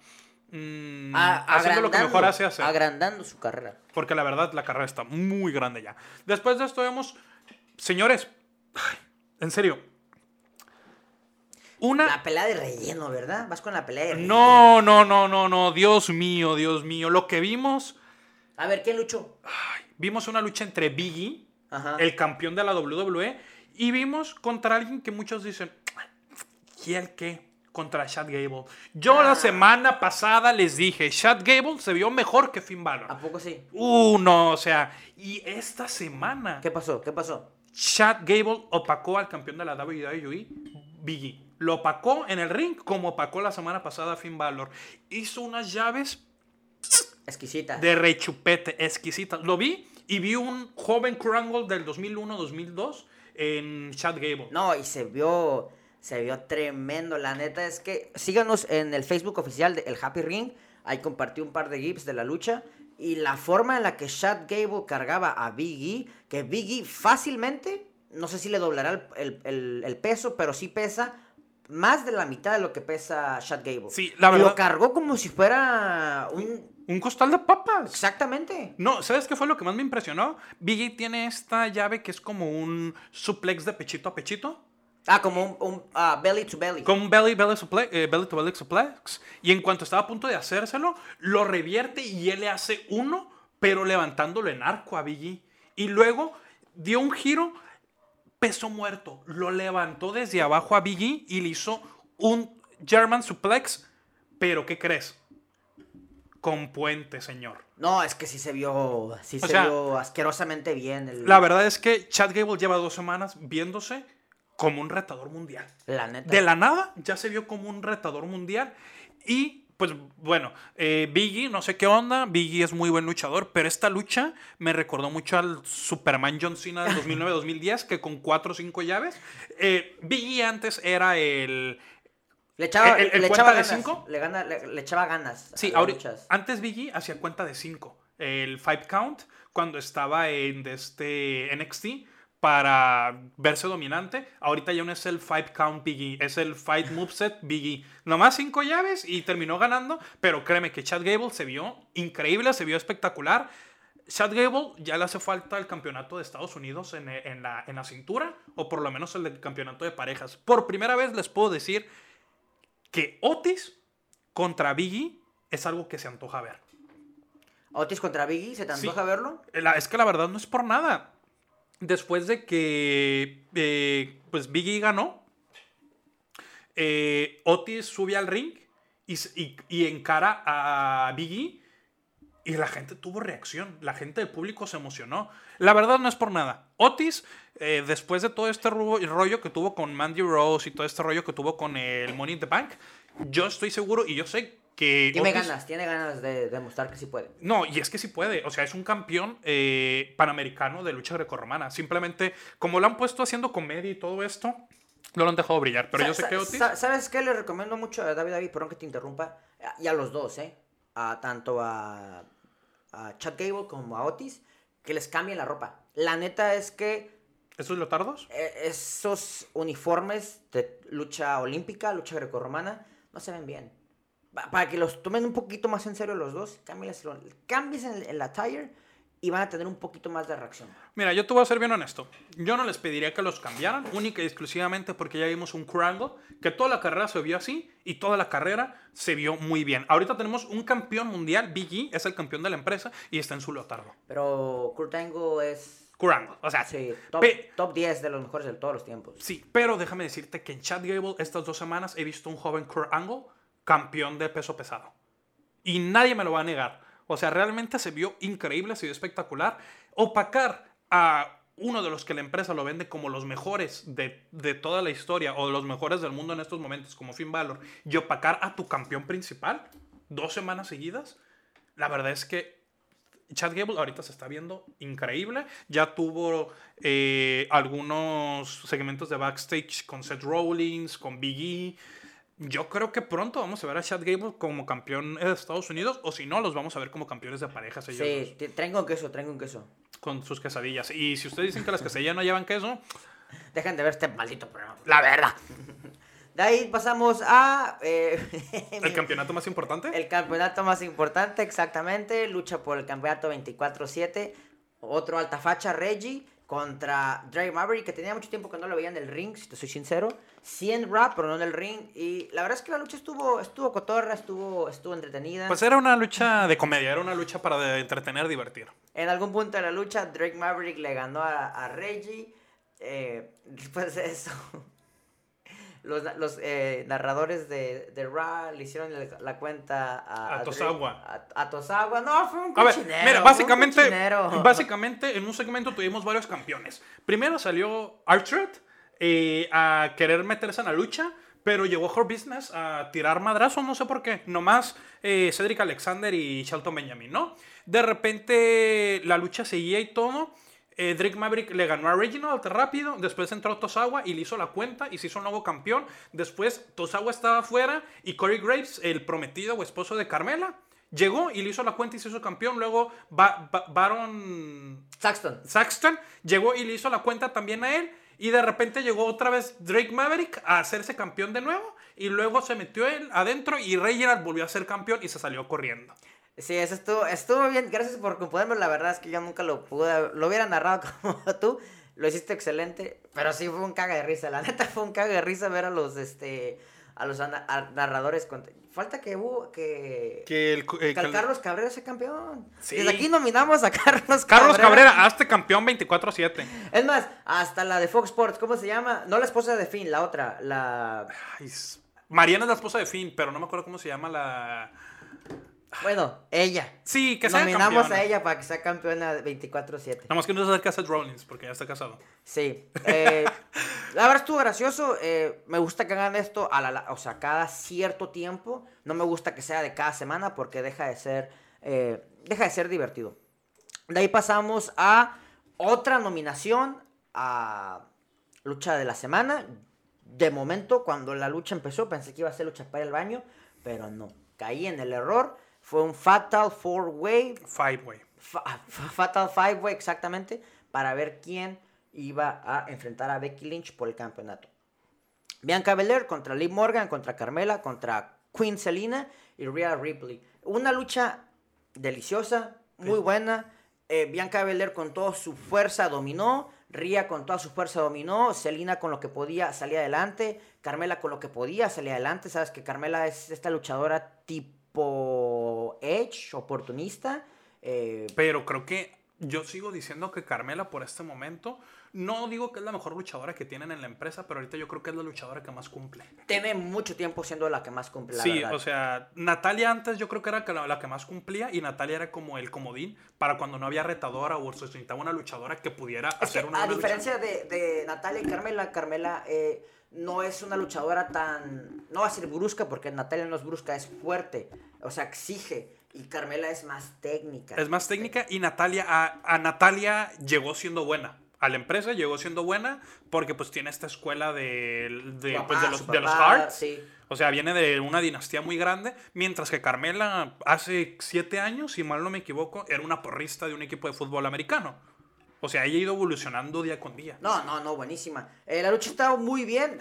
mm, A- haciendo lo que mejor hace hacer. Agrandando su carrera. Porque la verdad, la carrera está muy grande ya. Después de esto vemos, señores, en serio, una... La pelea de relleno, ¿verdad? Vas con la pelea de relleno. No, no, no, no, no, Dios mío, Dios mío. Lo que vimos, A ver, ¿quién luchó? vimos una lucha entre Biggie, Ajá. el campeón de la WWE, y vimos contra alguien que muchos dicen, ¿y el qué? Contra Chad Gable. Yo la Ah. semana pasada les dije, Chad Gable se vio mejor que Finn Balor. ¿A poco sí? Uh, no, o sea, y esta semana ¿Qué pasó? ¿Qué pasó? Chad Gable opacó al campeón de la WWE, Biggie. Lo opacó en el ring como opacó la semana pasada a Finn Balor. Hizo unas llaves Exquisita. de rechupete exquisitas. Lo vi y vi un joven Krangle del 2001-2002 en Chad Gable. No, y se vio, se vio tremendo. La neta es que síganos en el Facebook oficial de El Happy Ring. Ahí compartí un par de gifs de la lucha. Y la forma en la que Chad Gable cargaba a Biggie, que Biggie fácilmente, no sé si le doblará el, el- el- el peso, pero sí pesa más de la mitad de lo que pesa Chad Gable. Sí, la Y verdad- Lo cargó como si fuera un... Un costal de papas. Exactamente. No, ¿sabes qué fue lo que más me impresionó? Biggie tiene esta llave que es como un suplex de pechito a pechito. Ah, como un, un, ah, belly to belly. Con un belly, belly, suple- eh, belly to belly suplex. Y en cuanto estaba a punto de hacérselo, lo revierte y él le hace uno, pero levantándolo en arco a Biggie. Y luego dio un giro, peso muerto. Lo levantó desde abajo a Biggie y le hizo un German suplex. Pero, ¿qué crees? Con puente, señor. No, es que sí se vio, sí O se sea, vio asquerosamente bien. El, La verdad es que Chad Gable lleva dos semanas viéndose como un retador mundial. La neta. De la nada ya se vio como un retador mundial. Y pues bueno, eh, Biggie, no sé qué onda. Biggie es muy buen luchador, pero esta lucha me recordó mucho al Superman John Cena del 2009-2010, que con cuatro o cinco llaves. Eh, Biggie antes era el. Le echaba, ¿El- el le cuenta echaba de ganas. cinco? Le, gana- le, le echaba ganas. Sí, luchas. antes Biggie hacía cuenta de 5. El five count, cuando estaba en este NXT para verse dominante. Ahorita ya no es el five count Biggie, es el fight moveset Biggie. Nomás cinco llaves y terminó ganando. Pero créeme que Chad Gable se vio increíble, se vio espectacular. Chad Gable ya le hace falta el campeonato de Estados Unidos en, en la, en la cintura, o por lo menos el del campeonato de parejas. Por primera vez les puedo decir que Otis contra Biggie es algo que se antoja ver. Otis contra Biggie, ¿se te Sí. antoja verlo? La- es que la verdad no es por nada. Después de que eh, pues Biggie ganó, eh, Otis sube al ring y, encara a Biggie y la gente tuvo reacción. La gente del público se emocionó. La verdad no es por nada. Otis, eh, después de todo este rollo que tuvo con Mandy Rose y todo este rollo que tuvo con el Money in the Bank, yo estoy seguro y yo sé que... Tiene Otis- ganas, tiene ganas de demostrar que sí puede. no, y es que sí puede. O sea, es un campeón eh, panamericano de lucha grecorromana. Simplemente, como lo han puesto haciendo comedia y todo esto, no lo han dejado brillar. Pero yo sé que Otis. sa- ¿Sabes qué? Le recomiendo mucho a David David, perdón que te interrumpa. Y a los dos, ¿eh? A, tanto a, a Chad Gable como a Otis, que les cambien la ropa. La neta es que ¿Esos leotardos? eh, esos uniformes de lucha olímpica, lucha grecorromana, no se ven bien. Pa- Para que los tomen un poquito más en serio los dos, cámbienles el, el attire y van a tener un poquito más de reacción. Mira, yo te voy a ser bien honesto. Yo no les pediría que los cambiaran, única y exclusivamente porque ya vimos un Krangle, que toda la carrera se vio así y toda la carrera se vio muy bien. Ahorita tenemos un campeón mundial, Big E, es el campeón de la empresa y está en su leotardo. Pero Kurt Angle es Krangle, o sea, sí, top, top 10 de los mejores de todos los tiempos. Sí, pero déjame decirte que en Chad Gable estas dos semanas he visto un joven Kurt Angle campeón de peso pesado. Y nadie me lo va a negar. O sea, realmente se vio increíble, se vio espectacular. Opacar a uno de los que la empresa lo vende como los mejores de, de toda la historia o los mejores del mundo en estos momentos, como Finn Balor, y opacar a tu campeón principal dos semanas seguidas, la verdad es que Chad Gable ahorita se está viendo increíble. Ya tuvo eh, algunos segmentos de backstage con Seth Rollins, con Big E. Yo creo que pronto vamos a ver a Chad Gable como campeón de Estados Unidos, o si no, los vamos a ver como campeones de parejas ellos Sí, dos, traen con queso, traen con queso. con sus quesadillas. Y si ustedes dicen que las quesadillas no llevan queso, Dejen de ver este maldito programa. La verdad. De ahí pasamos a... eh, el campeonato más importante. El campeonato más importante, exactamente. Lucha por el campeonato 24-7. Otro alta facha, Reggie, contra Drake Maverick, que tenía mucho tiempo que no lo veía en el ring, si te soy sincero. 100 rap, pero no en el ring. Y la verdad es que la lucha estuvo, estuvo cotorra, estuvo, estuvo entretenida. Pues era una lucha de comedia, era una lucha para de- entretener, divertir. En algún punto de la lucha, Drake Maverick le ganó a, a Reggie. Eh, después de eso, los, los eh, narradores de, de Raw le hicieron la cuenta a, A. A, a Tosagua. No, fue un A ver, cochinero. mira, básicamente, básicamente en un segmento tuvimos varios campeones. Primero salió Archer a querer meterse en la lucha, pero llegó Her Business a tirar madrazo, no sé por qué. Nomás eh, Cedric Alexander y Shelton Benjamin, ¿no? De repente la lucha seguía y todo. Eh, Drake Maverick le ganó a Reginald rápido. Después entró Tosawa y le hizo la cuenta y se hizo un nuevo campeón. Después Tosawa estaba afuera y Corey Graves, el prometido o esposo de Carmela, llegó y le hizo la cuenta y se hizo campeón. Luego Ba- Ba- Baron Saxton. Saxton llegó y le hizo la cuenta también a él. Y de repente llegó otra vez Drake Maverick a hacerse campeón de nuevo. Y luego se metió él adentro y Reginald volvió a ser campeón y se salió corriendo. Sí, eso estuvo, estuvo bien. Gracias por componerme. La verdad es que yo nunca lo pude. Lo hubiera narrado como tú. Lo hiciste excelente. Pero sí fue un caga de risa. La neta fue un caga de risa ver a los este. A los a- narradores. con- Falta que hubo. Que. Que el, eh, Carlos Cabrera sea campeón. Sí. Desde aquí nominamos a Carlos Cabrera. Carlos Cabrera, hazte campeón 24-7. Es más, hasta la de Fox Sports, ¿cómo se llama? No la esposa de Finn, la otra. La. Ay, Mariana es la esposa de Finn, pero no me acuerdo cómo se llama la. Bueno, ella. Sí, que sea Nominamos campeona. a ella para que sea campeona 24-7. Nada más que no se acerca a Rollins, porque ya está casado. Sí. eh, la verdad estuvo gracioso. eh, me gusta que hagan esto a la, la- o sea, cada cierto tiempo. No me gusta que sea de cada semana porque deja de ser, eh, deja de ser divertido. De ahí pasamos a otra nominación a lucha de la semana. De momento, cuando la lucha empezó, pensé que iba a ser lucha para el baño, pero no. Caí en el error. Fue un Fatal Four Way Five Way. Fa- fa- Fatal Five Way exactamente para ver quién iba a enfrentar a Becky Lynch por el campeonato. Bianca Belair contra Liv Morgan, contra Carmela, contra Queen Selina y Rhea Ripley. Una lucha deliciosa, muy buena. Eh, Bianca Belair con toda su fuerza dominó. Rhea con toda su fuerza dominó. Selina con lo que podía salía adelante. Carmela con lo que podía salía adelante. Sabes que Carmela es esta luchadora tipo Edge, oportunista. Eh, Pero creo que yo sigo diciendo que Carmela por este momento, no digo que es la mejor luchadora que tienen en la empresa, pero ahorita yo creo que es la luchadora que más cumple. tiene mucho tiempo siendo la que más cumple la sí, verdad. o sea, Natalia antes yo creo que era la, que más cumplía y Natalia era como el comodín para cuando no había retadora o se necesitaba una luchadora que pudiera Es que, hacer una a diferencia de, de Natalia y Carmela, Carmela eh, no es una luchadora tan. No va a ser brusca, porque Natalia no es brusca, es fuerte. O sea, exige. Y Carmela es más técnica. Es más técnica y Natalia, a, a Natalia llegó siendo buena. A la empresa llegó siendo buena porque pues tiene esta escuela de, pues, de los, su de los papá, Harts. sí. O sea, viene de una dinastía muy grande, mientras que Carmela hace siete años, si mal no me equivoco, era una porrista de un equipo de fútbol americano. O sea, ella ha ido evolucionando día con día. No, no, no, buenísima. Eh, la lucha estaba muy bien.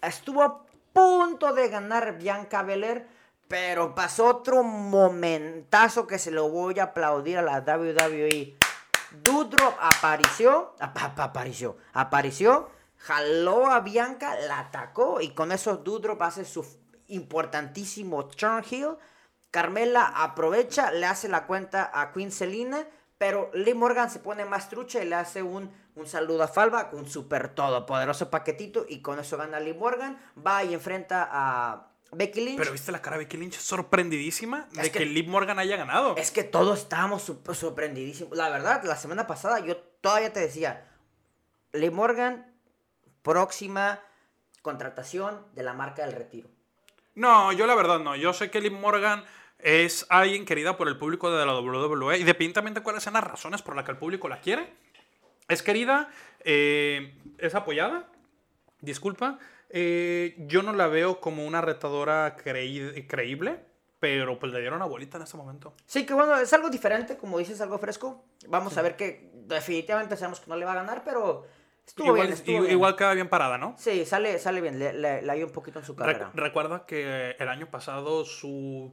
estuvo a punto de ganar Bianca Belair, pero pasó otro momentazo que se lo voy a aplaudir a la WWE. Doudrop apareció, apa- apa- apareció, apareció, jaló a Bianca, la atacó y con eso Doudrop hace su importantísimo turn heel. Carmela aprovecha, le hace la cuenta a Queen Selina, pero Lee Morgan se pone más trucha y le hace un, un saludo a Falva con un super todopoderoso paquetito y con eso gana Lee Morgan, va y enfrenta a Becky Lynch. Pero viste la cara de Becky Lynch sorprendidísima de Es que, que- Liv Morgan haya ganado. Es que todos estábamos sorprendidísimos. La verdad, la semana pasada yo todavía te decía, Lee Morgan, próxima contratación de la marca del retiro. No, yo la verdad no. Yo sé que Liv Morgan Es alguien querida por el público de la WWE. Independientemente de cuáles sean las razones por las que el público la quiere. Es querida, eh, es apoyada. Disculpa. Eh, yo no la veo como una retadora creí- creíble. Pero pues le dieron una bolita en ese momento. Sí, que bueno, es algo diferente, como dices, algo fresco. Vamos a ver que definitivamente sabemos que no le va a ganar, pero estuvo igual, bien, estuvo i- bien. igual queda bien parada, ¿no? Sí, sale, sale bien, le, le, le ayuda un poquito en su carrera. recuerda que el año pasado su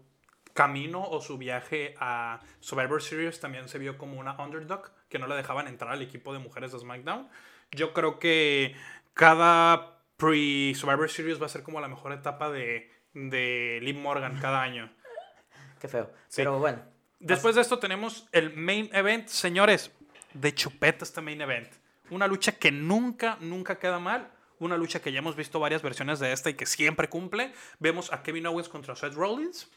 camino o su viaje a Survivor Series también se vio como una underdog, que no le dejaban entrar al equipo de mujeres de SmackDown. Yo creo que cada pre-Survivor Series va a ser como la mejor etapa de, de Liv Morgan cada año. Qué feo. Sí. Pero bueno, Después de esto tenemos el main event, señores, de chupeta este main event. Una lucha que nunca, nunca queda mal. Una lucha que ya hemos visto varias versiones de esta y que siempre cumple. Vemos a Kevin Owens contra Seth Rollins.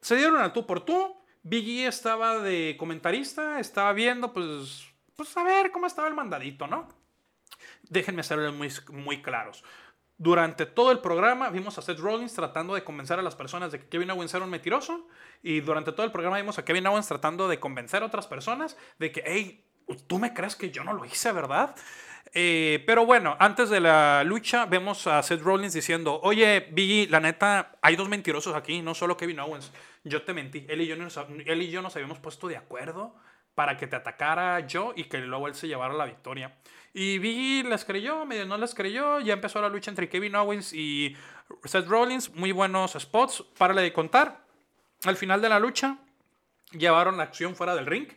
Se dieron al tú por tú. Big E estaba de comentarista, estaba viendo, pues, pues a ver cómo estaba el mandadito, ¿no? Déjenme serles muy, muy claros. Durante todo el programa vimos a Seth Rollins tratando de convencer a las personas de que Kevin Owens era un mentiroso. Y durante todo el programa vimos a Kevin Owens tratando de convencer a otras personas de que, hey, tú me crees que yo no lo hice, ¿verdad? Eh, pero bueno, antes de la lucha vemos a Seth Rollins diciendo, oye, Biggie, la neta, hay dos mentirosos aquí, no solo Kevin Owens. Yo te mentí. Él y yo nos, él y yo nos habíamos puesto de acuerdo para que te atacara yo y que luego él se llevara la victoria. Y Biggie les creyó, medio no les creyó. Ya empezó la lucha entre Kevin Owens y Seth Rollins. Muy buenos spots. Párale de contar. Al final de la lucha, llevaron la acción fuera del ring.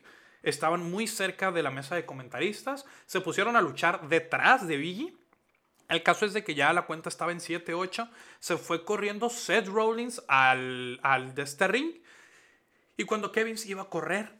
Estaban muy cerca de la mesa de comentaristas. Se pusieron a luchar detrás de Biggie. El caso es de que ya la cuenta estaba en 7-8. Se fue corriendo Seth Rollins al, al de este ring. Y cuando Kevin se iba a correr,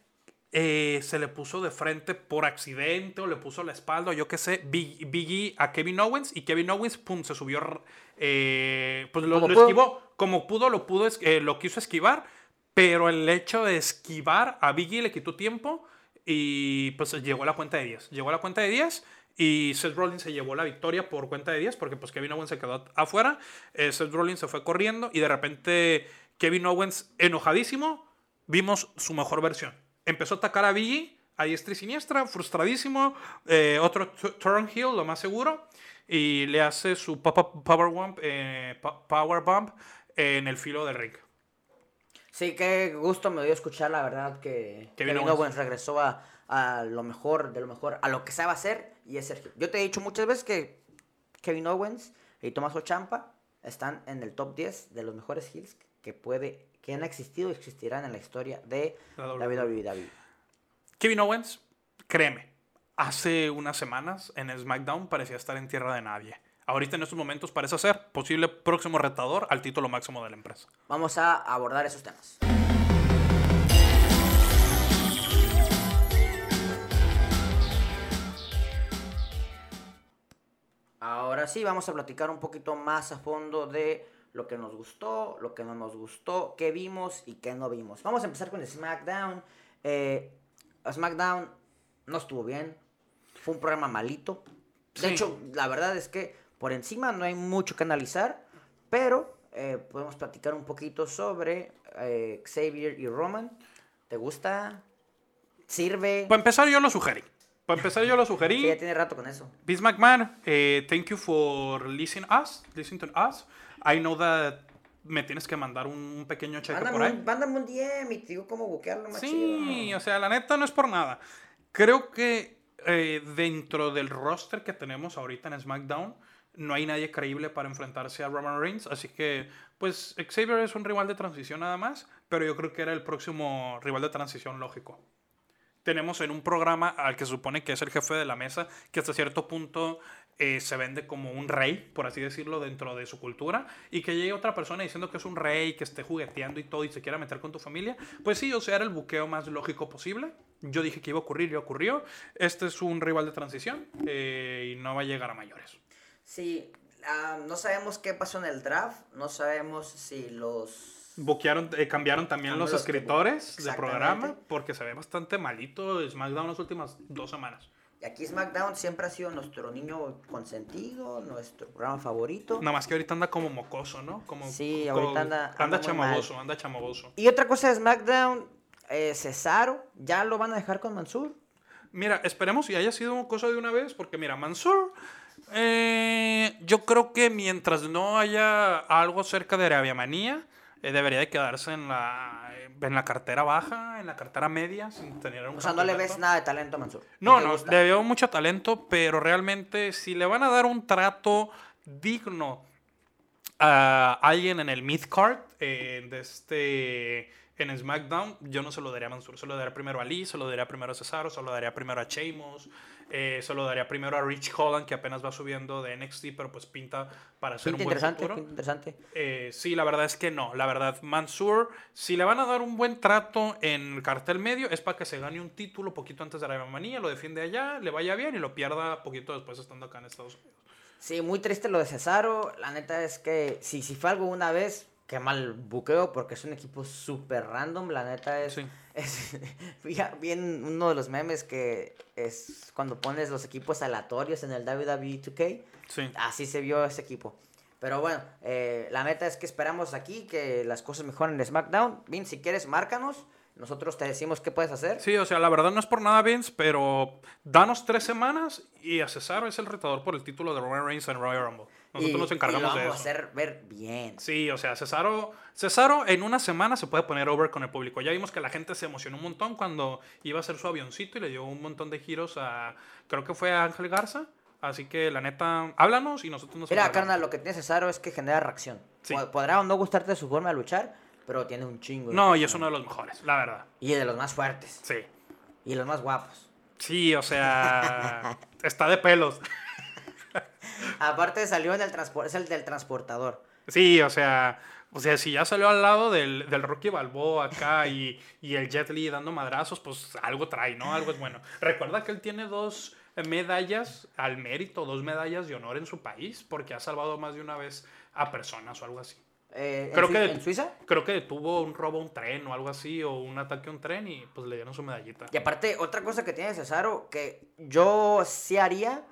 eh, se le puso de frente por accidente o le puso la espalda o yo qué sé, Big, Biggie a Kevin Owens y Kevin Owens, pum, se subió, eh, pues lo, esquivó, como pudo, lo pudo, eh, lo quiso esquivar, pero el hecho de esquivar a Biggie le quitó tiempo y pues llegó a la cuenta de 10, llegó a la cuenta de 10 y Seth Rollins se llevó la victoria por cuenta de 10 porque pues Kevin Owens se quedó afuera, Seth Rollins se fue corriendo y de repente Kevin Owens enojadísimo, vimos su mejor versión. Empezó a atacar a Biggie a diestra y siniestra, frustradísimo, eh, otro tu- Turnhill, lo más seguro, y le hace su pop- power bump, eh, po- power bump en el filo del ring. sí, qué gusto me dio escuchar, la verdad, que Kevin Kevin, Owens. Owens. regresó a, a lo mejor, de lo mejor, a lo que sabe hacer, y es Sergio. Yo te he dicho muchas veces que Kevin Owens y Tomás Ochampa están en el top 10 de los mejores heels que puede, que han existido y existirán en la historia de La la WWE. Kevin Owens, créeme, hace unas semanas en SmackDown parecía estar en tierra de nadie. Ahorita en estos momentos parece ser posible próximo retador al título máximo de la empresa. Vamos a abordar esos temas. Ahora sí, vamos a platicar un poquito más a fondo de lo que nos gustó, lo que no nos gustó, qué vimos y qué no vimos. Vamos a empezar con SmackDown. Eh, SmackDown no estuvo bien, fue un programa malito. De Sí. hecho, la verdad es que por encima no hay mucho que analizar, pero eh, podemos platicar un poquito sobre eh, Xavier y Roman. ¿Te gusta? ¿Sirve? Para empezar yo lo sugerí. Para empezar yo lo Sí, sugerí. ya tiene rato con eso. Vince McMahon, eh, thank you for listening us, listening to us. I know that me tienes que mandar un, pequeño cheque por Mándame ahí. un, mándame un DM y te digo cómo buquearlo más Sí, chido. o sea, la neta no es por nada. Creo que eh, dentro del roster que tenemos ahorita en SmackDown, no hay nadie creíble para enfrentarse a Roman Reigns. Así que, pues, Xavier es un rival de transición nada más, pero yo creo que era el próximo rival de transición lógico. Tenemos en un programa al que supone que es el jefe de la mesa, que hasta cierto punto eh, se vende como un rey, por así decirlo, dentro de su cultura, y que llegue otra persona diciendo que es un rey, que esté jugueteando y todo, y se quiera meter con tu familia, pues sí, o sea, era el buqueo más lógico posible. Yo dije que iba a ocurrir y ocurrió. Este es un rival de transición eh, y no va a llegar a mayores. Sí, ah, no sabemos qué pasó en el draft, no sabemos si los... Buquearon, eh, cambiaron también los los escritores de programa porque se ve bastante malito SmackDown las últimas dos semanas. Y aquí SmackDown siempre ha sido nuestro niño consentido, nuestro programa favorito. Nada más que ahorita anda como mocoso, ¿no? Como, Sí, como- ahorita anda- anda Anda muy chamagoso, anda chamagoso. Y otra cosa de SmackDown, eh, Cesaro, ¿ya lo van a dejar con Mansur? Mira, esperemos y haya sido cosa de una vez, porque mira, Mansur, eh, yo creo que mientras no haya algo cerca de Arabia Manía, eh, debería de quedarse en la, en la cartera baja, en la cartera media, sin tener un O sea, no le ves nada de talento a Mansur. No, no, gusta. le veo mucho talento, pero realmente si le van a dar un trato digno a alguien en el mid-card eh, de este en SmackDown, yo no se lo daría a Mansur, se lo daría primero a Lee, se lo daría primero a Cesaro, se lo daría primero a Sheamus, eh, se lo daría primero a Rich Holland, que apenas va subiendo de NXT, pero pues pinta para ser un buen interesante, futuro. interesante. Eh, sí, la verdad es que no. La verdad, Mansur, si le van a dar un buen trato en el cartel medio, es para que se gane un título poquito antes de la manía, lo defiende allá, le vaya bien y lo pierda poquito después estando acá en Estados Unidos. Sí, muy triste lo de Cesaro. La neta es que si, si fue algo una vez, qué mal buqueo, porque es un equipo súper random. La neta es. Sí. es vi, vi en uno de los memes que es cuando pones los equipos aleatorios en el WWE 2K. Sí. Así se vio ese equipo. Pero bueno, eh, la meta es que esperamos aquí que las cosas mejoren en SmackDown. Vin, si quieres, márcanos. Nosotros te decimos qué puedes hacer. Sí, o sea, la verdad no es por nada, Vince, pero danos tres semanas y a Cesaro es el retador por el título de Roman Reigns en Royal Rumble. Nosotros Y- nos y encargamos de vamos eso. a hacer ver bien. Sí, o sea, Cesaro, Cesaro en una semana se puede poner over con el público. Ya vimos que la gente se emocionó un montón cuando iba a hacer su avioncito y le dio un montón de giros a, creo que fue a Ángel Garza. Así que la neta, háblanos y nosotros nos Mira, carnal, lo que tiene Cesaro es que genera reacción. Sí. Po- Podrá o no gustarte su forma de luchar, pero tiene un chingo. de No, y es uno de los mejores, la verdad. Y de los más fuertes. Sí. Y los más guapos. Sí, o sea, está de pelos. Aparte salió en el transporte, es el del transportador. Sí, o sea, o sea, si ya salió al lado del, del Rocky Balboa acá y, y el Jet Li dando madrazos, pues algo trae, ¿no? Algo es bueno. Recuerda que él tiene dos medallas al mérito, dos medallas de honor en su país, porque ha salvado más de una vez a personas o algo así. Eh, Creo ¿en, que- en Suiza? Creo que detuvo un robo a un tren o algo así, o un ataque a un tren y pues le dieron su medallita. Y aparte, otra cosa que tiene Cesaro que yo sí haría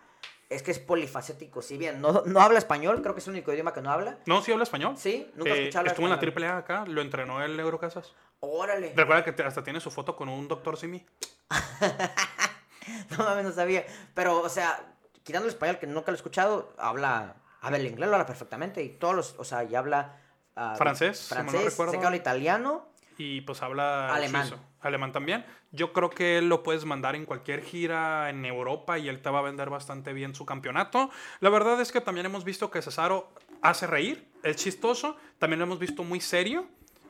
es que es polifacético. Si bien no, no habla español, creo que es el único idioma que no habla. No, sí habla español. Sí, nunca he Eh, escuchado estuvo en la español. triple A acá, lo entrenó el Negro Casas. Órale. Recuerda que hasta tiene su foto con un doctor Simi. No mames, no sabía. Pero, o sea, quitando el español que nunca lo he escuchado, habla, habla el inglés, lo habla perfectamente. Y todos los, o sea, y habla. Ah, Francés, si mal no francés, recuerdo. sé que habla italiano. Y pues habla Alemán. suizo. Alemán también. Yo creo que él lo puedes mandar en cualquier gira en Europa y él te va a vender bastante bien su campeonato. La verdad es que también hemos visto que Cesaro hace reír, es chistoso. También lo hemos visto muy serio.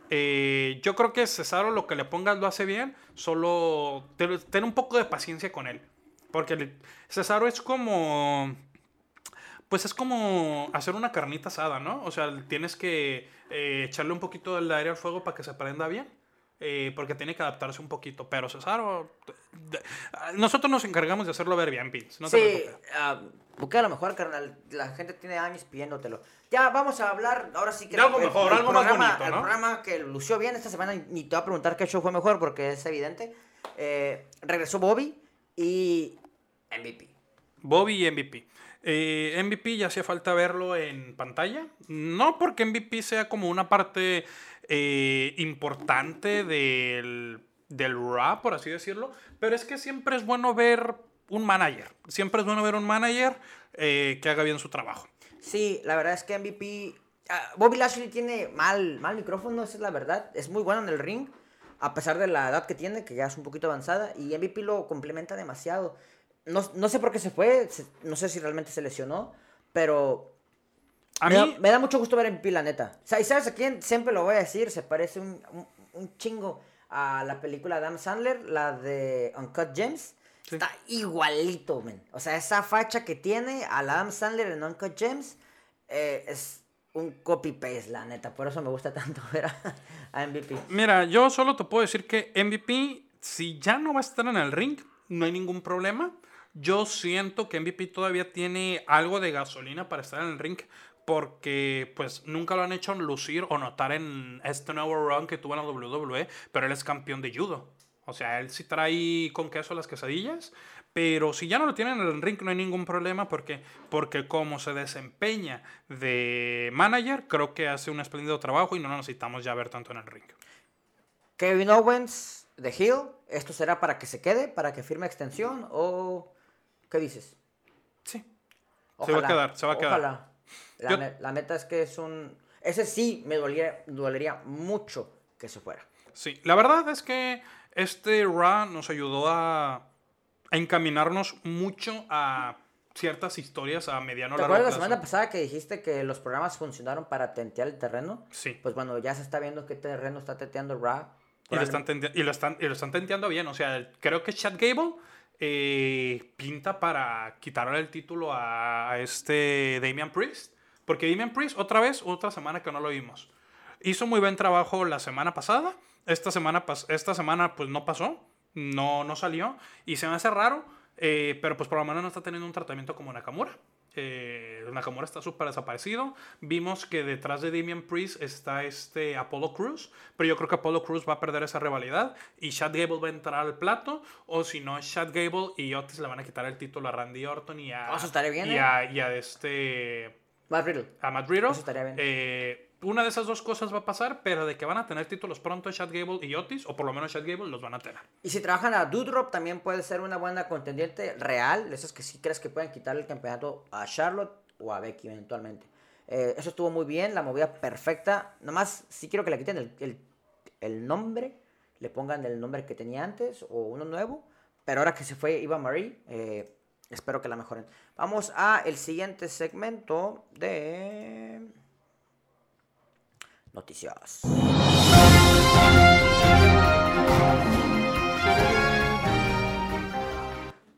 Eh, yo creo que Cesaro lo que le pongas lo hace bien. Solo ten, un poco de paciencia con él. Porque Cesaro es como... Pues es como hacer una carnita asada, ¿no? O sea, tienes que eh, echarle un poquito del aire al fuego para que se prenda bien. eh, porque tiene que adaptarse un poquito. Pero Cesaro, nosotros nos encargamos de hacerlo ver bien, Vince. No te sí, preocupes. ah, busca lo mejor, carnal. La gente tiene años pidiéndotelo. Ya vamos a hablar, ahora sí que... De algo mejor, algo más programa, bonito, El ¿no? programa que lució bien esta semana, ni te voy a preguntar qué show fue mejor porque es evidente. Eh, regresó Bobby y MVP. Bobby y MVP. Eh, MVP ya hacía falta verlo en pantalla. No porque MVP sea como una parte eh, importante del, del rap, por así decirlo. Pero es que siempre es bueno ver un manager. Siempre es bueno ver un manager eh, que haga bien su trabajo. Sí, la verdad es que MVP. ah, Bobby Lashley tiene mal, mal micrófono, esa es la verdad. Es muy bueno en el ring, a pesar de la edad que tiene, que ya es un poquito avanzada. Y MVP lo complementa demasiado. No, no sé por qué se fue, se- no sé si realmente se lesionó, pero. A me, mí, da, me da mucho gusto ver a MVP, la neta. O sea, ¿Y sabes a quién? Siempre lo voy a decir, se parece un, un, un chingo a la película de Adam Sandler, la de Uncut Gems. Sí. Está igualito, men. O sea, esa facha que tiene al Adam Sandler en Uncut Gems eh, es un copy-paste, la neta. Por eso me gusta tanto ver a, a MVP. Mira, yo solo te puedo decir que MVP, si ya no va a estar en el ring, no hay ningún problema. Yo siento que MVP todavía tiene algo de gasolina para estar en el ring porque pues nunca lo han hecho lucir o notar en este nuevo run que tuvo en la WWE, pero él es campeón de judo. O sea, él sí trae con queso las quesadillas, pero si ya no lo tienen en el ring no hay ningún problema porque, porque como se desempeña de manager, creo que hace un espléndido trabajo y no necesitamos ya ver tanto en el ring. Kevin Owens de Hill, ¿esto será para que se quede, para que firme extensión o qué dices? Sí. Se va a quedar, se va a quedar. Ojalá. La, Yo- ne- la neta es que es un... Ese sí me dolería, dolería mucho que se fuera. Sí, la verdad es que este Raw nos ayudó a, a encaminarnos mucho a ciertas historias a mediano o ¿Te largo acuerdas la plazo. semana pasada que dijiste que los programas funcionaron para tentear el terreno? Sí. Pues bueno, ya se está viendo qué terreno está tenteando Raw. Y lo, están y, lo están, y lo están tenteando bien. O sea, creo que Chad Gable eh, pinta para quitarle el título a, este Damian Priest. Porque Damian Priest, otra vez, otra semana que no lo vimos. Hizo muy buen trabajo la semana pasada. Esta semana, esta semana pues no pasó. No, no salió. Y se me hace raro. eh, pero pues por lo menos no está teniendo un tratamiento como Nakamura. Eh, Nakamura está súper desaparecido. Vimos que detrás de Damian Priest está este Apollo Cruz. Pero yo creo que Apollo Cruz va a perder esa rivalidad. Y Chad Gable va a entrar al plato. O si no, Chad Gable y Otis le van a quitar el título a Randy Orton y a, eso estaría bien, y ¿eh? a, y a este Matt Riddle. a Matt Riddle. Eso estaría bien. Eh, una de esas dos cosas va a pasar, pero de que van a tener títulos pronto Chad Gable y Otis, o por lo menos Chad Gable, los van a tener. Y si trabajan a Doudrop también puede ser una buena contendiente real. Esas que sí crees que pueden quitarle el campeonato a Charlotte o a Becky eventualmente. Eh, eso estuvo muy bien, la movida perfecta. Nomás sí quiero que le quiten el, el- nombre, le pongan el nombre que tenía antes o uno nuevo. Pero ahora que se fue Eva Marie, eh, espero que la mejoren. Vamos a el siguiente segmento de noticias.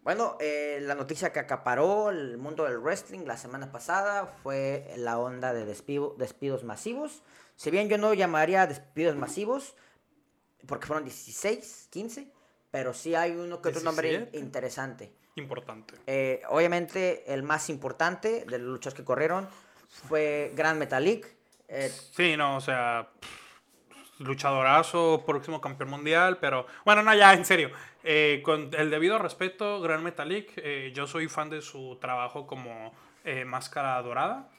Bueno, eh, la noticia que acaparó el mundo del wrestling la semana pasada fue la onda de despido- despidos masivos. Si bien yo no llamaría despidos masivos, porque fueron 16, 15, pero sí hay uno que otro nombre in- 17. interesante. Importante. Eh, obviamente, el más importante de los luchas que corrieron fue Grand Metalik. Eh, Sí, no, o sea, pff, luchadorazo, próximo campeón mundial, pero bueno, no, ya, en serio. eh, con el debido respeto, Gran Metalik, eh, yo soy fan de su trabajo como eh, máscara dorada.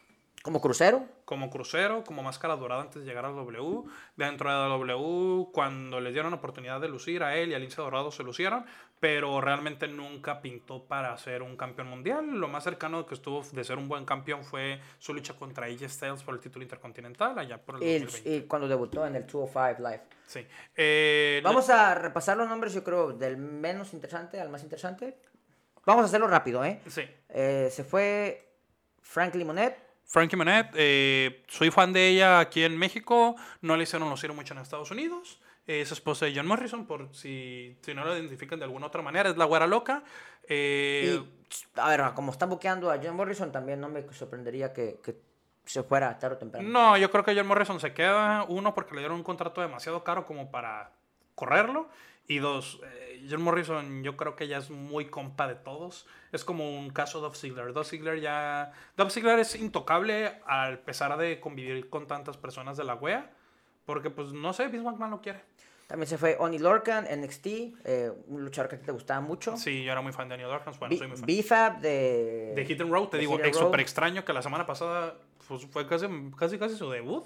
como crucero. como crucero, como máscara dorada antes de llegar al W. Dentro de la W, cuando les dieron la oportunidad de lucir a él y a Lince Dorado se lucieron, pero realmente nunca pintó para ser un campeón mundial. Lo más cercano que estuvo de ser un buen campeón fue su lucha contra AJ Styles por el título intercontinental allá por el Y, 2020. y cuando debutó en el 205 Live. Sí. Eh, Vamos a repasar los nombres, yo creo, del menos interesante al más interesante. Vamos a hacerlo rápido, ¿eh? Sí. Eh, se fue Frank Limonet. Frankie Monet, eh, soy fan de ella aquí en México, no le hicieron lucir mucho en Estados Unidos. Es esposa de John Morrison, por si, si no la identifican de alguna otra manera, es la güera loca. Eh, Y, a ver, como están buqueando a John Morrison, también no me sorprendería que, que se fuera tarde o temprano. No, yo creo que John Morrison se queda. Uno, porque le dieron un contrato demasiado caro como para correrlo. Y dos, eh, John Morrison yo creo que ya es muy compa de todos. Es como un caso de Dolph Ziggler. Dolph Ziggler ya... Dolph Ziggler es intocable al pesar de convivir con tantas personas de la wea. Porque pues no sé, Vince McMahon lo quiere. También se fue Oni Lorcan, NXT, eh, un luchador que a ti te gustaba mucho. Sí, yo era muy fan de Daniel Darkins. Bueno, B- soy muy fan. BFAB de... De Hit and Road, te de digo, es súper extraño que la semana pasada pues, fue casi, casi, casi su debut.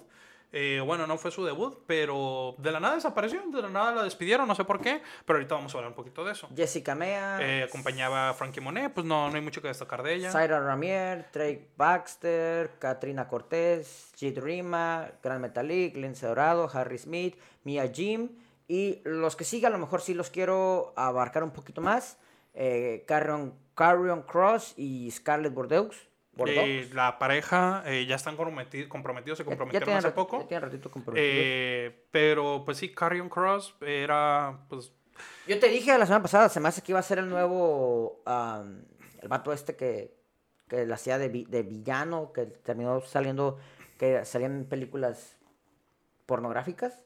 Eh, bueno, no fue su debut, pero de la nada desapareció, de la nada la despidieron, no sé por qué, pero ahorita vamos a hablar un poquito de eso. Jessica Mea, Eh, acompañaba a Frankie Monet, pues no, no hay mucho que destacar de ella. Zaira Ramier, Drake Baxter, Katrina Cortés, Jade Rima, Gran Metalik, Lince Dorado, Harry Smith, Mia Jim. Y los que sigan, a lo mejor sí los quiero abarcar un poquito más. Eh, Carrion, Carrion Cross y Scarlett Bordeaux. Eh, la pareja eh, ya están comprometi- comprometidos, se Ya- ya comprometieron hace rat- poco. Ya ratito. Eh, pero pues sí, Carrion Cross era pues Yo te dije la semana pasada, se me hace que iba a ser el nuevo. am, el vato este que, que la hacía de, vi- de villano, que terminó saliendo. que salían películas pornográficas.